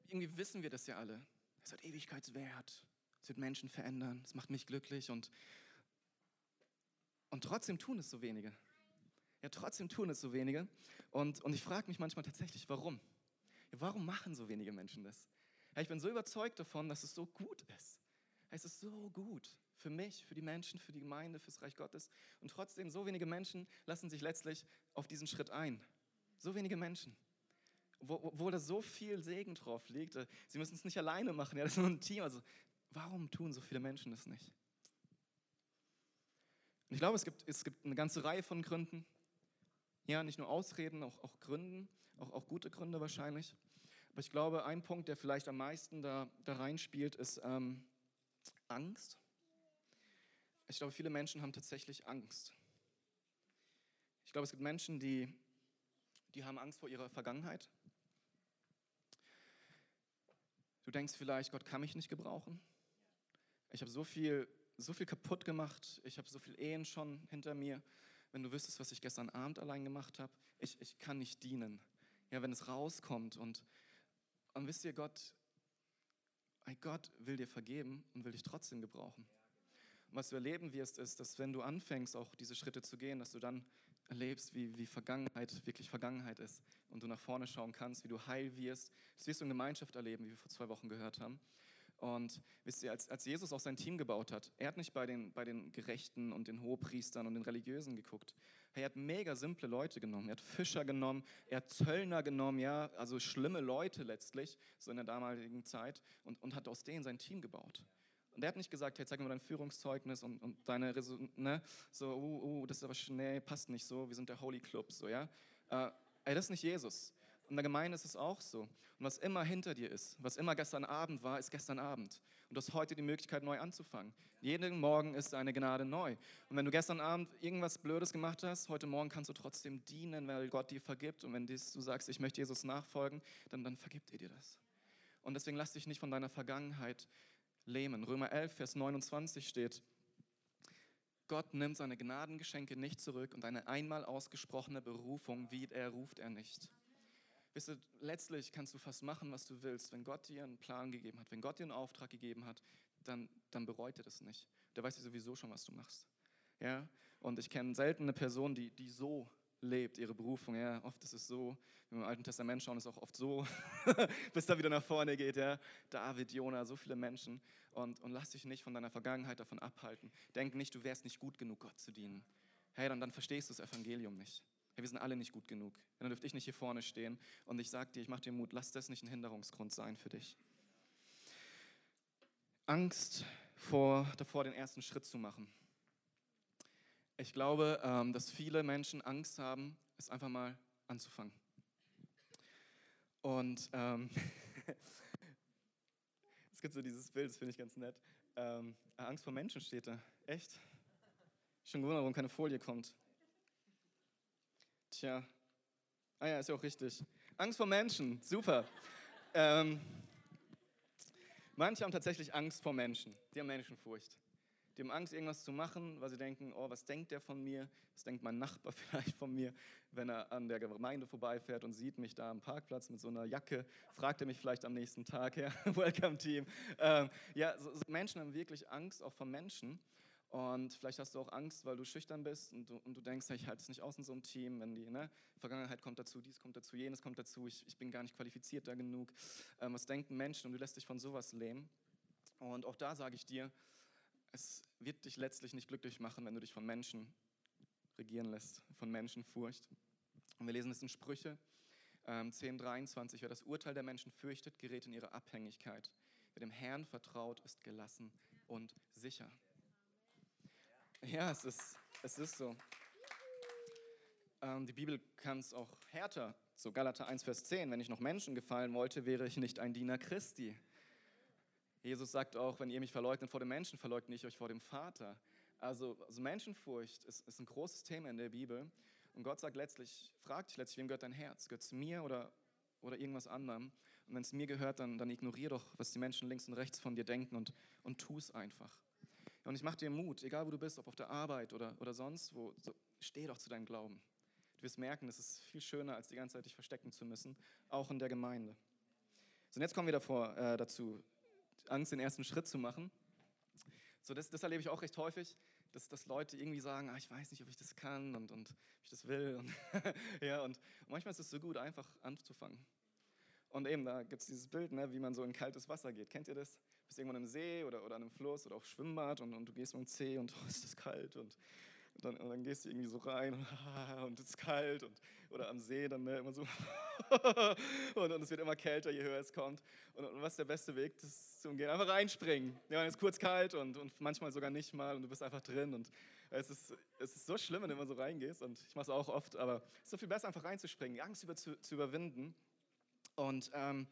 irgendwie wissen wir das ja alle. Es hat Ewigkeitswert. Es wird Menschen verändern. Es macht mich glücklich und, und trotzdem tun es so wenige. Ja, trotzdem tun es so wenige. Und, und ich frage mich manchmal tatsächlich, warum? Ja, warum machen so wenige Menschen das? Ja, ich bin so überzeugt davon, dass es so gut ist. Es ist so gut für mich, für die Menschen, für die Gemeinde, fürs Reich Gottes. Und trotzdem, so wenige Menschen lassen sich letztlich auf diesen Schritt ein. So wenige Menschen. Obwohl da so viel Segen drauf liegt. Sie müssen es nicht alleine machen, ja, das ist nur ein Team. Also, warum tun so viele Menschen das nicht? Und ich glaube, es gibt, es gibt eine ganze Reihe von Gründen. Ja, nicht nur Ausreden, auch, auch Gründen, auch, auch gute Gründe wahrscheinlich. Aber ich glaube, ein Punkt, der vielleicht am meisten da, da reinspielt, ist ähm, Angst. Ich glaube, viele Menschen haben tatsächlich Angst. Ich glaube, es gibt Menschen, die, die haben Angst vor ihrer Vergangenheit. Du denkst vielleicht, Gott kann mich nicht gebrauchen. Ich habe so viel so viel kaputt gemacht, ich habe so viele Ehen schon hinter mir. Wenn du wüsstest, was ich gestern Abend allein gemacht habe, ich, ich kann nicht dienen. Ja, wenn es rauskommt und, und wisst ihr, Gott, Gott will dir vergeben und will dich trotzdem gebrauchen. Und was du erleben wirst, ist, dass wenn du anfängst, auch diese Schritte zu gehen, dass du dann erlebst, wie, wie Vergangenheit wirklich Vergangenheit ist und du nach vorne schauen kannst, wie du heil wirst. Das wirst du in Gemeinschaft erleben, wie wir vor zwei Wochen gehört haben. Und wisst ihr, als, als Jesus auch sein Team gebaut hat, er hat nicht bei den, bei den Gerechten und den Hohepriestern und den Religiösen geguckt. Er hat mega simple Leute genommen. Er hat Fischer genommen, er hat Zöllner genommen, ja, also schlimme Leute letztlich, so in der damaligen Zeit, und, und hat aus denen sein Team gebaut. Und er hat nicht gesagt, hey, zeig mir dein Führungszeugnis und, und deine, ne, so, uh, uh, das ist aber schnell, passt nicht so, wir sind der Holy Club, so, ja. Äh, ey, das ist nicht Jesus. In der Gemeinde ist es auch so. Und was immer hinter dir ist, was immer gestern Abend war, ist gestern Abend. Und du hast heute die Möglichkeit, neu anzufangen. Jeden Morgen ist deine Gnade neu. Und wenn du gestern Abend irgendwas Blödes gemacht hast, heute Morgen kannst du trotzdem dienen, weil Gott dir vergibt. Und wenn du sagst, ich möchte Jesus nachfolgen, dann, dann vergibt er dir das. Und deswegen lass dich nicht von deiner Vergangenheit lähmen. Römer 11, Vers 29 steht, Gott nimmt seine Gnadengeschenke nicht zurück und eine einmal ausgesprochene Berufung wie er ruft er nicht. Wisst ihr, letztlich kannst du fast machen, was du willst. Wenn Gott dir einen Plan gegeben hat, wenn Gott dir einen Auftrag gegeben hat, dann, dann bereut er das nicht. Der weiß ja sowieso schon, was du machst. Ja? Und ich kenne selten eine Person, die, die so lebt, ihre Berufung. Ja? Oft ist es so, wenn wir im Alten Testament schauen, ist es auch oft so, bis da wieder nach vorne geht. Ja? David, Jona, so viele Menschen. Und, und lass dich nicht von deiner Vergangenheit davon abhalten. Denk nicht, du wärst nicht gut genug, Gott zu dienen. Hey, dann, dann verstehst du das Evangelium nicht. Hey, wir sind alle nicht gut genug. Dann dürfte ich nicht hier vorne stehen und ich sage dir, ich mache dir Mut, lass das nicht ein Hinderungsgrund sein für dich. Angst vor, davor, den ersten Schritt zu machen. Ich glaube, ähm, dass viele Menschen Angst haben, es einfach mal anzufangen. Und ähm, es gibt so dieses Bild, das finde ich ganz nett. Ähm, Angst vor Menschen steht da. Echt? Schon gewundert, warum keine Folie kommt. Tja, ah ja, ist ja auch richtig. Angst vor Menschen, super. ähm, manche haben tatsächlich Angst vor Menschen. Die haben Menschenfurcht. Die haben Angst, irgendwas zu machen, weil sie denken, oh, was denkt der von mir? Was denkt mein Nachbar vielleicht von mir? Wenn er an der Gemeinde vorbeifährt und sieht mich da am Parkplatz mit so einer Jacke, fragt er mich vielleicht am nächsten Tag, ja, Welcome Team. Ähm, ja, so, so Menschen haben wirklich Angst, auch vor Menschen. Und vielleicht hast du auch Angst, weil du schüchtern bist und du, und du denkst, ich halte es nicht aus in so einem Team, wenn die ne, Vergangenheit kommt dazu, dies kommt dazu, jenes kommt dazu, ich, ich bin gar nicht qualifiziert da genug. Ähm, was denken Menschen und du lässt dich von sowas lähmen. Und auch da sage ich dir, es wird dich letztlich nicht glücklich machen, wenn du dich von Menschen regieren lässt, von Menschenfurcht. Und wir lesen es in Sprüche ähm, 10,23, wer das Urteil der Menschen fürchtet, gerät in ihre Abhängigkeit. Wer dem Herrn vertraut, ist gelassen und sicher. Ja, es ist, es ist so. Ähm, die Bibel kann es auch härter. So Galater 1, Vers 10. Wenn ich noch Menschen gefallen wollte, wäre ich nicht ein Diener Christi. Jesus sagt auch, wenn ihr mich verleugnet vor den Menschen, verleugne ich euch vor dem Vater. Also, also Menschenfurcht ist, ist ein großes Thema in der Bibel. Und Gott sagt letztlich, fragt dich letztlich, wem gehört dein Herz? Gehört es mir oder, oder irgendwas anderem? Und wenn es mir gehört, dann, dann ignorier doch, was die Menschen links und rechts von dir denken und, und tu es einfach. Und ich mache dir Mut, egal wo du bist, ob auf der Arbeit oder, oder sonst wo, so, steh doch zu deinem Glauben. Du wirst merken, es ist viel schöner, als die ganze Zeit dich verstecken zu müssen, auch in der Gemeinde. So, und jetzt kommen wir davor, äh, dazu, Angst, den ersten Schritt zu machen. So, das, das erlebe ich auch recht häufig. dass, dass Leute irgendwie sagen, ah, ich weiß nicht, ob ich das kann und, und ob ich das will. Und, ja, und manchmal ist es so gut, einfach anzufangen. Und eben, da gibt es dieses Bild, ne, wie man so in kaltes Wasser geht. Kennt ihr das? Bist irgendwo im See oder, oder an einem Fluss oder auf Schwimmbad und, und du gehst mit dem See und oh, ist das kalt und, und, dann, und dann gehst du irgendwie so rein und es ist kalt und, oder am See dann ne, immer so und, und es wird immer kälter, je höher es kommt. Und, und was ist der beste Weg, das zu umgehen? Einfach reinspringen. Ja, es ist kurz kalt und, und manchmal sogar nicht mal und du bist einfach drin und es ist, es ist so schlimm, wenn du immer so reingehst und ich mache es auch oft, aber es ist so viel besser, einfach reinzuspringen, die Angst über, zu, zu überwinden. Und ähm,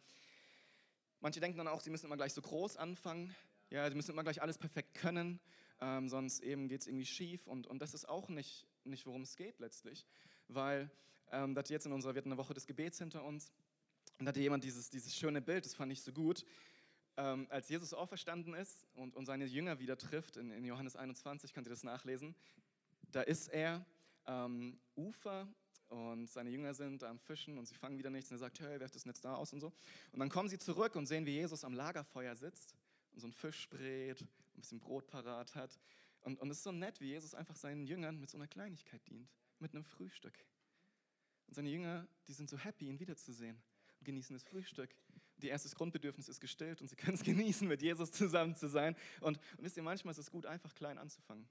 manche denken dann auch, sie müssen immer gleich so groß anfangen. Ja, sie müssen immer gleich alles perfekt können, ähm, sonst eben geht es irgendwie schief. Und, und das ist auch nicht, nicht worum es geht letztlich. Weil ähm, da jetzt in unserer, wir eine Woche des Gebets hinter uns und da hatte jemand dieses, dieses schöne Bild, das fand ich so gut. Ähm, als Jesus auferstanden ist und, und seine Jünger wieder trifft, in, in Johannes 21 könnt ihr das nachlesen, da ist er ähm, Ufer und seine Jünger sind am Fischen und sie fangen wieder nichts und er sagt, hey, werft das Netz da aus und so. Und dann kommen sie zurück und sehen, wie Jesus am Lagerfeuer sitzt und so einen Fisch brät, ein bisschen Brot parat hat. Und, und es ist so nett, wie Jesus einfach seinen Jüngern mit so einer Kleinigkeit dient, mit einem Frühstück. Und seine Jünger, die sind so happy, ihn wiederzusehen und genießen das Frühstück. Die erstes Grundbedürfnis ist gestillt und sie können es genießen, mit Jesus zusammen zu sein. Und, und wisst ihr, manchmal ist es gut, einfach klein anzufangen.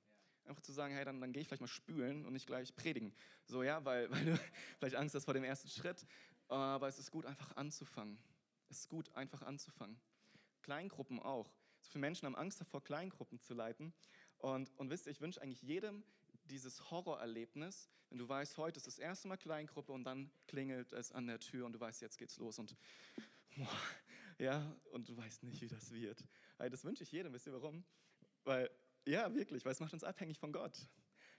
Einfach zu sagen, hey, dann, dann gehe ich vielleicht mal spülen und nicht gleich predigen. So, ja, weil, weil du vielleicht Angst hast vor dem ersten Schritt. Aber es ist gut, einfach anzufangen. Es ist gut, einfach anzufangen. Kleingruppen auch. So viele Menschen haben Angst davor, Kleingruppen zu leiten. Und, und wisst ihr, ich wünsche eigentlich jedem dieses Horrorerlebnis, wenn du weißt, heute ist das erste Mal Kleingruppe und dann klingelt es an der Tür und du weißt, jetzt geht's los und ja, und du weißt nicht, wie das wird. Das wünsche ich jedem, wisst ihr warum? Weil ja, wirklich, weil es macht uns abhängig von Gott.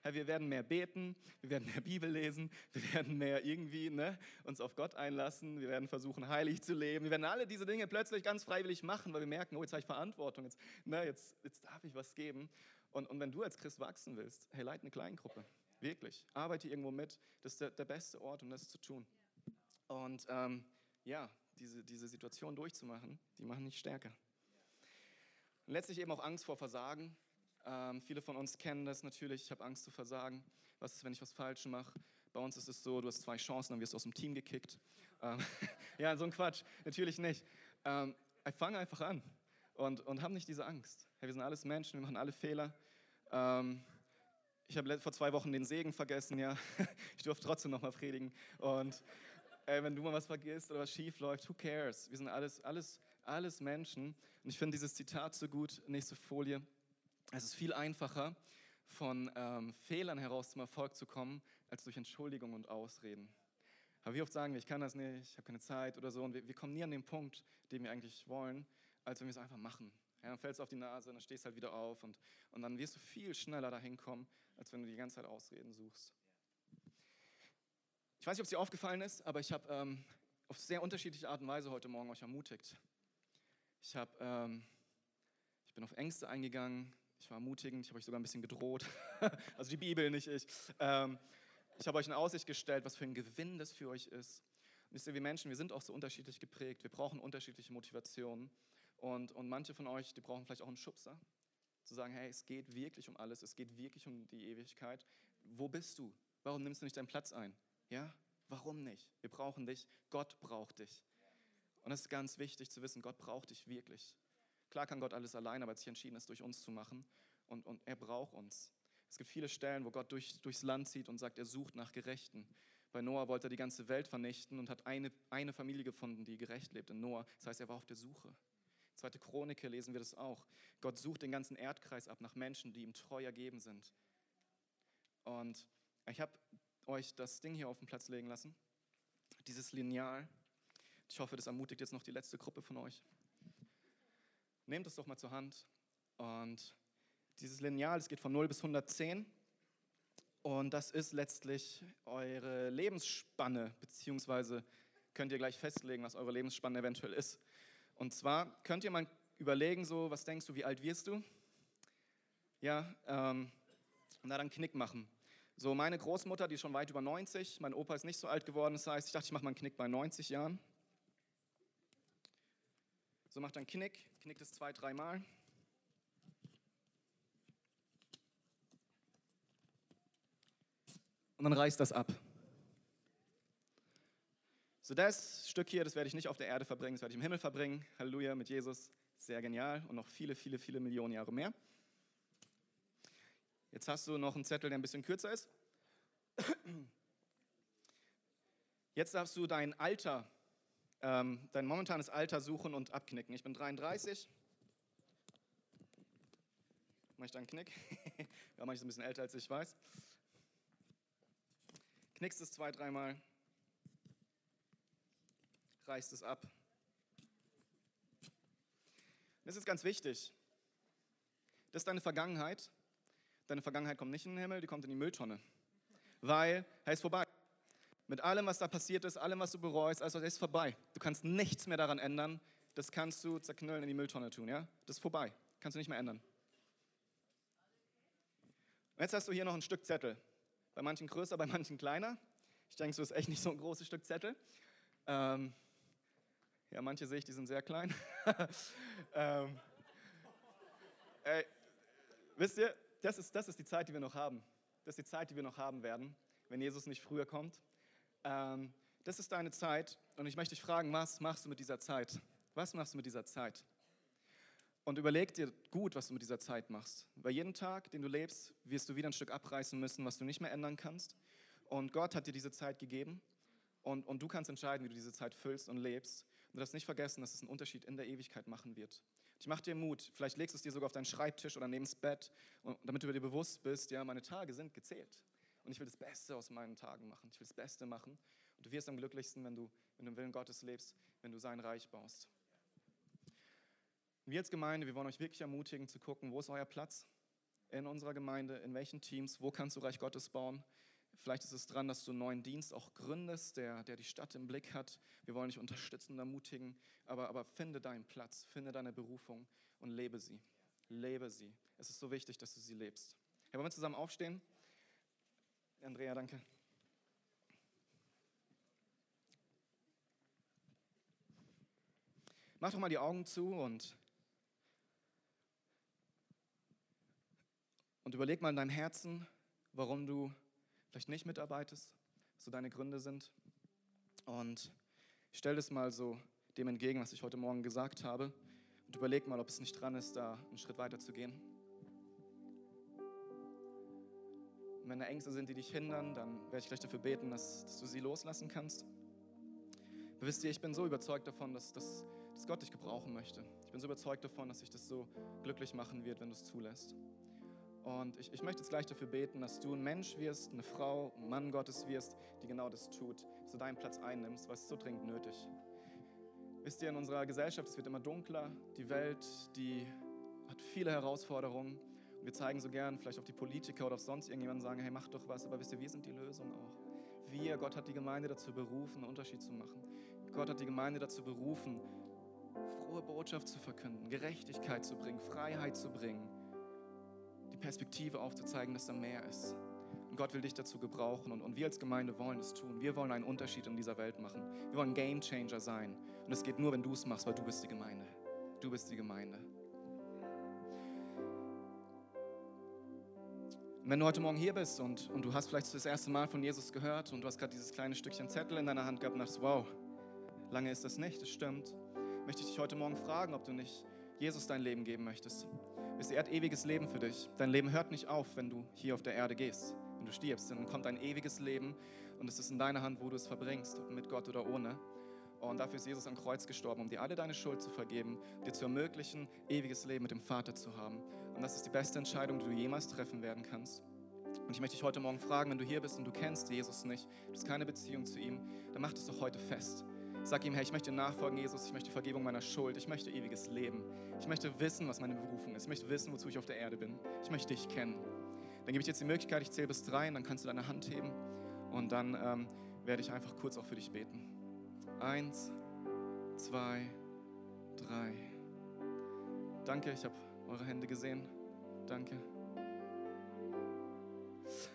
Herr, wir werden mehr beten, wir werden mehr Bibel lesen, wir werden mehr irgendwie ne, uns auf Gott einlassen, wir werden versuchen, heilig zu leben. Wir werden alle diese Dinge plötzlich ganz freiwillig machen, weil wir merken, oh, jetzt habe ich Verantwortung, jetzt, ne, jetzt, jetzt darf ich was geben. Und, und wenn du als Christ wachsen willst, hey, leite eine Kleingruppe. Wirklich. Arbeite irgendwo mit. Das ist der, der beste Ort, um das zu tun. Und ähm, ja, diese, diese Situation durchzumachen, die machen nicht stärker. Und letztlich eben auch Angst vor Versagen. Ähm, viele von uns kennen das natürlich. Ich habe Angst zu versagen. Was ist, wenn ich was falsch mache? Bei uns ist es so, du hast zwei Chancen, dann wirst du aus dem Team gekickt. Ähm, ja, so ein Quatsch. Natürlich nicht. Ähm, fange einfach an und, und habe nicht diese Angst. Hey, wir sind alles Menschen, wir machen alle Fehler. Ähm, ich habe vor zwei Wochen den Segen vergessen, ja. Ich durfte trotzdem nochmal predigen. Und ey, wenn du mal was vergisst oder was schief läuft, who cares? Wir sind alles, alles, alles Menschen. Und ich finde dieses Zitat so gut. Nächste Folie. Es ist viel einfacher, von ähm, Fehlern heraus zum Erfolg zu kommen, als durch Entschuldigung und Ausreden. Aber wie oft sagen wir, ich kann das nicht, ich habe keine Zeit oder so. Und wir, wir, kommen nie an den Punkt, den wir eigentlich wollen, als wenn wir es einfach machen. Ja, dann fällst du auf die Nase, dann stehst du halt wieder auf und, und dann wirst du viel schneller dahin kommen, als wenn du die ganze Zeit Ausreden suchst. Ich weiß nicht, ob es dir aufgefallen ist, aber ich habe ähm, auf sehr unterschiedliche Art und Weise heute Morgen euch ermutigt. Ich, hab, ähm, ich bin auf Ängste eingegangen, ich war ermutigend, ich habe euch sogar ein bisschen gedroht. also die Bibel, nicht ich. Ähm, ich habe euch in Aussicht gestellt, was für ein Gewinn das für euch ist. Und wisst ihr, wir Menschen, wir sind auch so unterschiedlich geprägt. Wir brauchen unterschiedliche Motivationen. Und, und manche von euch, die brauchen vielleicht auch einen Schubser. Zu sagen, hey, es geht wirklich um alles, es geht wirklich um die Ewigkeit. Wo bist du? Warum nimmst du nicht deinen Platz ein? Ja, warum nicht? Wir brauchen dich, Gott braucht dich. Und es ist ganz wichtig zu wissen, Gott braucht dich wirklich. Klar kann Gott alles allein, aber er hat sich entschieden, es durch uns zu machen. Und, und er braucht uns. Es gibt viele Stellen, wo Gott durch, durchs Land zieht und sagt, er sucht nach Gerechten. Bei Noah wollte er die ganze Welt vernichten und hat eine, eine Familie gefunden, die gerecht lebt in Noah. Das heißt, er war auf der Suche. Zweite Chronike lesen wir das auch. Gott sucht den ganzen Erdkreis ab nach Menschen, die ihm treu ergeben sind. Und ich habe euch das Ding hier auf den Platz legen lassen. Dieses Lineal. Ich hoffe, das ermutigt jetzt noch die letzte Gruppe von euch. Nehmt es doch mal zur Hand. Und dieses Lineal, es geht von 0 bis 110. Und das ist letztlich eure Lebensspanne, beziehungsweise könnt ihr gleich festlegen, was eure Lebensspanne eventuell ist. Und zwar könnt ihr mal überlegen, so, was denkst du, wie alt wirst du? Ja, ähm, na dann Knick machen. So, meine Großmutter, die ist schon weit über 90, mein Opa ist nicht so alt geworden, das heißt, ich dachte, ich mache mal einen Knick bei 90 Jahren. So macht dann Knick, knickt es zwei, dreimal. und dann reißt das ab. So, das Stück hier, das werde ich nicht auf der Erde verbringen, das werde ich im Himmel verbringen. Halleluja, mit Jesus. Sehr genial. Und noch viele, viele, viele Millionen Jahre mehr. Jetzt hast du noch einen Zettel, der ein bisschen kürzer ist. Jetzt darfst du dein Alter, ähm, dein momentanes Alter suchen und abknicken. Ich bin 33. Mach ich da einen Knick? ja, manchmal ein bisschen älter als ich weiß. Knickst es zwei, dreimal reißt es ab. Das ist ganz wichtig. Das ist deine Vergangenheit. Deine Vergangenheit kommt nicht in den Himmel, die kommt in die Mülltonne. Weil, ist vorbei. Mit allem, was da passiert ist, allem, was du bereust, also ist vorbei. Du kannst nichts mehr daran ändern. Das kannst du zerknüllen in die Mülltonne tun, ja? Das ist vorbei. Kannst du nicht mehr ändern. Und jetzt hast du hier noch ein Stück Zettel. Bei manchen größer, bei manchen kleiner. Ich denke, es ist echt nicht so ein großes Stück Zettel. Ähm, ja, manche sehe ich, die sind sehr klein. ähm, ey, wisst ihr, das ist, das ist die Zeit, die wir noch haben. Das ist die Zeit, die wir noch haben werden, wenn Jesus nicht früher kommt. Ähm, das ist deine Zeit und ich möchte dich fragen, was machst du mit dieser Zeit? Was machst du mit dieser Zeit? Und überleg dir gut, was du mit dieser Zeit machst. Weil jeden Tag, den du lebst, wirst du wieder ein Stück abreißen müssen, was du nicht mehr ändern kannst. Und Gott hat dir diese Zeit gegeben und, und du kannst entscheiden, wie du diese Zeit füllst und lebst. Und du darfst nicht vergessen, dass es einen Unterschied in der Ewigkeit machen wird. Ich mache dir Mut. Vielleicht legst du es dir sogar auf deinen Schreibtisch oder neben das Bett, und, damit du dir bewusst bist, ja, meine Tage sind gezählt. Und ich will das Beste aus meinen Tagen machen. Ich will das Beste machen. Und du wirst am glücklichsten, wenn du, wenn du im Willen Gottes lebst, wenn du sein Reich baust. Wir als Gemeinde, wir wollen euch wirklich ermutigen zu gucken, wo ist euer Platz in unserer Gemeinde, in welchen Teams, wo kannst du Reich Gottes bauen. Vielleicht ist es dran, dass du einen neuen Dienst auch gründest, der, der die Stadt im Blick hat. Wir wollen dich unterstützen und ermutigen, aber, aber finde deinen Platz, finde deine Berufung und lebe sie. Lebe sie. Es ist so wichtig, dass du sie lebst. Hey, wollen wir zusammen aufstehen? Andrea, danke. Mach doch mal die Augen zu und, und überleg mal in deinem Herzen, warum du vielleicht nicht mitarbeitest, so deine Gründe sind. Und stell das mal so dem entgegen, was ich heute Morgen gesagt habe. Und überleg mal, ob es nicht dran ist, da einen Schritt weiter zu gehen. Und wenn da Ängste sind, die dich hindern, dann werde ich gleich dafür beten, dass, dass du sie loslassen kannst. Aber wisst ihr, ich bin so überzeugt davon, dass, dass, dass Gott dich gebrauchen möchte. Ich bin so überzeugt davon, dass sich das so glücklich machen wird, wenn du es zulässt. Und ich, ich möchte jetzt gleich dafür beten, dass du ein Mensch wirst, eine Frau, ein Mann Gottes wirst, die genau das tut, dass du deinen Platz einnimmst, was ist so dringend nötig. Wisst ihr, in unserer Gesellschaft, es wird immer dunkler, die Welt, die hat viele Herausforderungen. Wir zeigen so gern vielleicht auf die Politiker oder auf sonst irgendjemanden sagen, hey, mach doch was, aber wisst ihr, wir sind die Lösung auch. Wir, Gott hat die Gemeinde dazu berufen, einen Unterschied zu machen. Gott hat die Gemeinde dazu berufen, frohe Botschaft zu verkünden, Gerechtigkeit zu bringen, Freiheit zu bringen Perspektive aufzuzeigen, dass da mehr ist. Und Gott will dich dazu gebrauchen und, und wir als Gemeinde wollen es tun. Wir wollen einen Unterschied in dieser Welt machen. Wir wollen Game Changer sein. Und es geht nur, wenn du es machst, weil du bist die Gemeinde. Du bist die Gemeinde. Wenn du heute Morgen hier bist und, und du hast vielleicht das erste Mal von Jesus gehört und du hast gerade dieses kleine Stückchen Zettel in deiner Hand gehabt und dachtest, wow, lange ist das nicht, das stimmt, möchte ich dich heute Morgen fragen, ob du nicht Jesus dein Leben geben möchtest. Er hat ewiges Leben für dich. Dein Leben hört nicht auf, wenn du hier auf der Erde gehst. Wenn du stirbst, dann kommt ein ewiges Leben und es ist in deiner Hand, wo du es verbringst, mit Gott oder ohne. Und dafür ist Jesus am Kreuz gestorben, um dir alle deine Schuld zu vergeben, dir zu ermöglichen, ewiges Leben mit dem Vater zu haben. Und das ist die beste Entscheidung, die du jemals treffen werden kannst. Und ich möchte dich heute Morgen fragen, wenn du hier bist und du kennst Jesus nicht, du hast keine Beziehung zu ihm, dann mach das doch heute fest. Sag ihm, hey, ich möchte nachfolgen, Jesus, ich möchte Vergebung meiner Schuld, ich möchte ewiges Leben. Ich möchte wissen, was meine Berufung ist. Ich möchte wissen, wozu ich auf der Erde bin. Ich möchte dich kennen. Dann gebe ich dir jetzt die Möglichkeit, ich zähle bis drei und dann kannst du deine Hand heben und dann ähm, werde ich einfach kurz auch für dich beten. Eins, zwei, drei. Danke, ich habe eure Hände gesehen. Danke.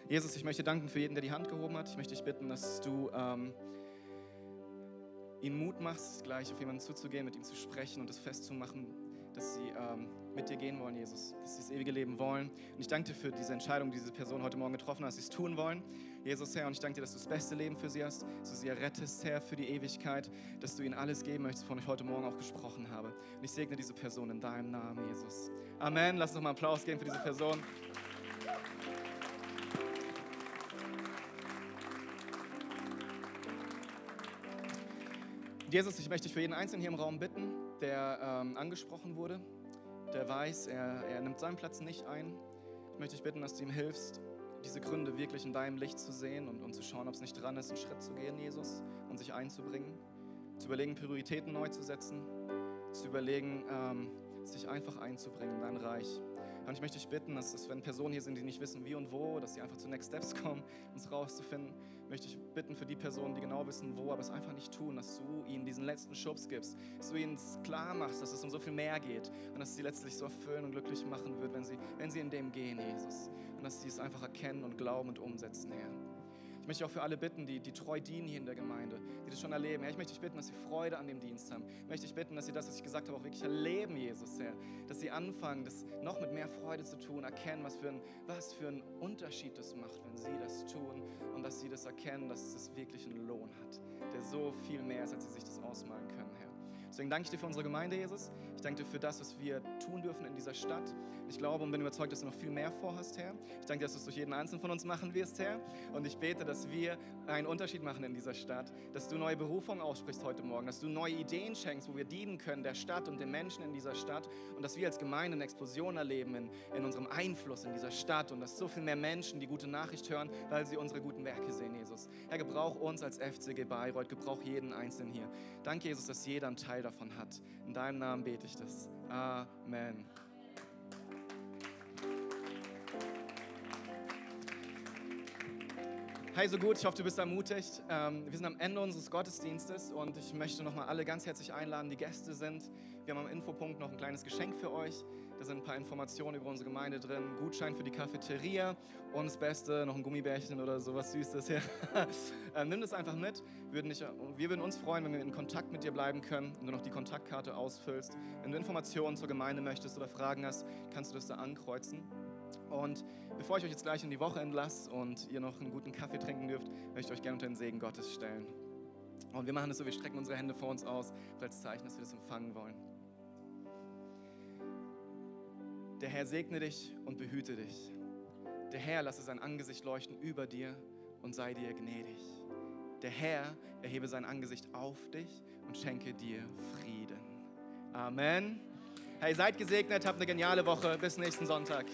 Jesus, ich möchte danken für jeden, der die Hand gehoben hat. Ich möchte dich bitten, dass du ähm, ihnen Mut machst, gleich auf jemanden zuzugehen, mit ihm zu sprechen und es festzumachen, dass sie ähm, mit dir gehen wollen, Jesus, dass sie das ewige Leben wollen. Und ich danke dir für diese Entscheidung, die diese Person heute Morgen getroffen hat, dass sie es tun wollen. Jesus, Herr, und ich danke dir, dass du das beste Leben für sie hast, dass du sie errettest, Herr, für die Ewigkeit, dass du ihnen alles geben möchtest, wovon ich heute Morgen auch gesprochen habe. Und ich segne diese Person in deinem Namen, Jesus. Amen. Lass uns nochmal Applaus geben für diese Person. Jesus, ich möchte dich für jeden Einzelnen hier im Raum bitten, der ähm, angesprochen wurde, der weiß, er, er nimmt seinen Platz nicht ein. Ich möchte dich bitten, dass du ihm hilfst, diese Gründe wirklich in deinem Licht zu sehen und, und zu schauen, ob es nicht dran ist, einen Schritt zu gehen, Jesus, und sich einzubringen, zu überlegen, Prioritäten neu zu setzen, zu überlegen, ähm, sich einfach einzubringen in dein Reich. Und ich möchte dich bitten, dass, dass wenn Personen hier sind, die nicht wissen, wie und wo, dass sie einfach zu Next Steps kommen, es rauszufinden, möchte ich bitten für die Personen, die genau wissen, wo, aber es einfach nicht tun, dass du ihnen diesen letzten Schubs gibst, dass du ihnen klar machst, dass es um so viel mehr geht und dass sie letztlich so erfüllen und glücklich machen wird, wenn sie, wenn sie in dem gehen, Jesus. Und dass sie es einfach erkennen und glauben und umsetzen, Herr. Ich möchte auch für alle bitten, die, die treu dienen hier in der Gemeinde, die das schon erleben. Herr, ich möchte dich bitten, dass sie Freude an dem Dienst haben. Ich möchte dich bitten, dass sie das, was ich gesagt habe, auch wirklich erleben, Jesus, Herr. Dass sie anfangen, das noch mit mehr Freude zu tun, erkennen, was für, ein, was für einen Unterschied das macht, wenn sie das tun und dass sie das erkennen, dass es wirklich einen Lohn hat, der so viel mehr ist, als sie sich das ausmalen können, Herr. Deswegen danke ich dir für unsere Gemeinde, Jesus. Danke dir für das, was wir tun dürfen in dieser Stadt. Ich glaube und bin überzeugt, dass du noch viel mehr vorhast, Herr. Ich danke dir, dass du es durch jeden Einzelnen von uns machen wirst, Herr. Und ich bete, dass wir einen Unterschied machen in dieser Stadt, dass du neue Berufungen aussprichst heute Morgen, dass du neue Ideen schenkst, wo wir dienen können, der Stadt und den Menschen in dieser Stadt und dass wir als Gemeinde eine Explosion erleben in, in unserem Einfluss in dieser Stadt und dass so viel mehr Menschen die gute Nachricht hören, weil sie unsere guten Werke sehen, Jesus. Herr, gebrauch uns als FCG Bayreuth, gebrauch jeden Einzelnen hier. Danke, Jesus, dass jeder einen Teil davon hat. In deinem Namen bete ich das. Amen. Hi, so gut, ich hoffe, du bist ermutigt. Ähm, wir sind am Ende unseres Gottesdienstes und ich möchte nochmal alle ganz herzlich einladen, die Gäste sind. Wir haben am Infopunkt noch ein kleines Geschenk für euch. Da sind ein paar Informationen über unsere Gemeinde drin, Gutschein für die Cafeteria und das Beste, noch ein Gummibärchen oder sowas Süßes. Ja. ähm, nimm das einfach mit. Wir würden, dich, wir würden uns freuen, wenn wir in Kontakt mit dir bleiben können und du noch die Kontaktkarte ausfüllst. Wenn du Informationen zur Gemeinde möchtest oder Fragen hast, kannst du das da ankreuzen. Und bevor ich euch jetzt gleich in die Woche entlasse und ihr noch einen guten Kaffee trinken dürft, möchte ich euch gerne unter den Segen Gottes stellen. Und wir machen das so, wir strecken unsere Hände vor uns aus, als Zeichen, dass wir das empfangen wollen. Der Herr segne dich und behüte dich. Der Herr lasse sein Angesicht leuchten über dir und sei dir gnädig. Der Herr erhebe sein Angesicht auf dich und schenke dir Frieden. Amen. Hey, seid gesegnet, habt eine geniale Woche. Bis nächsten Sonntag.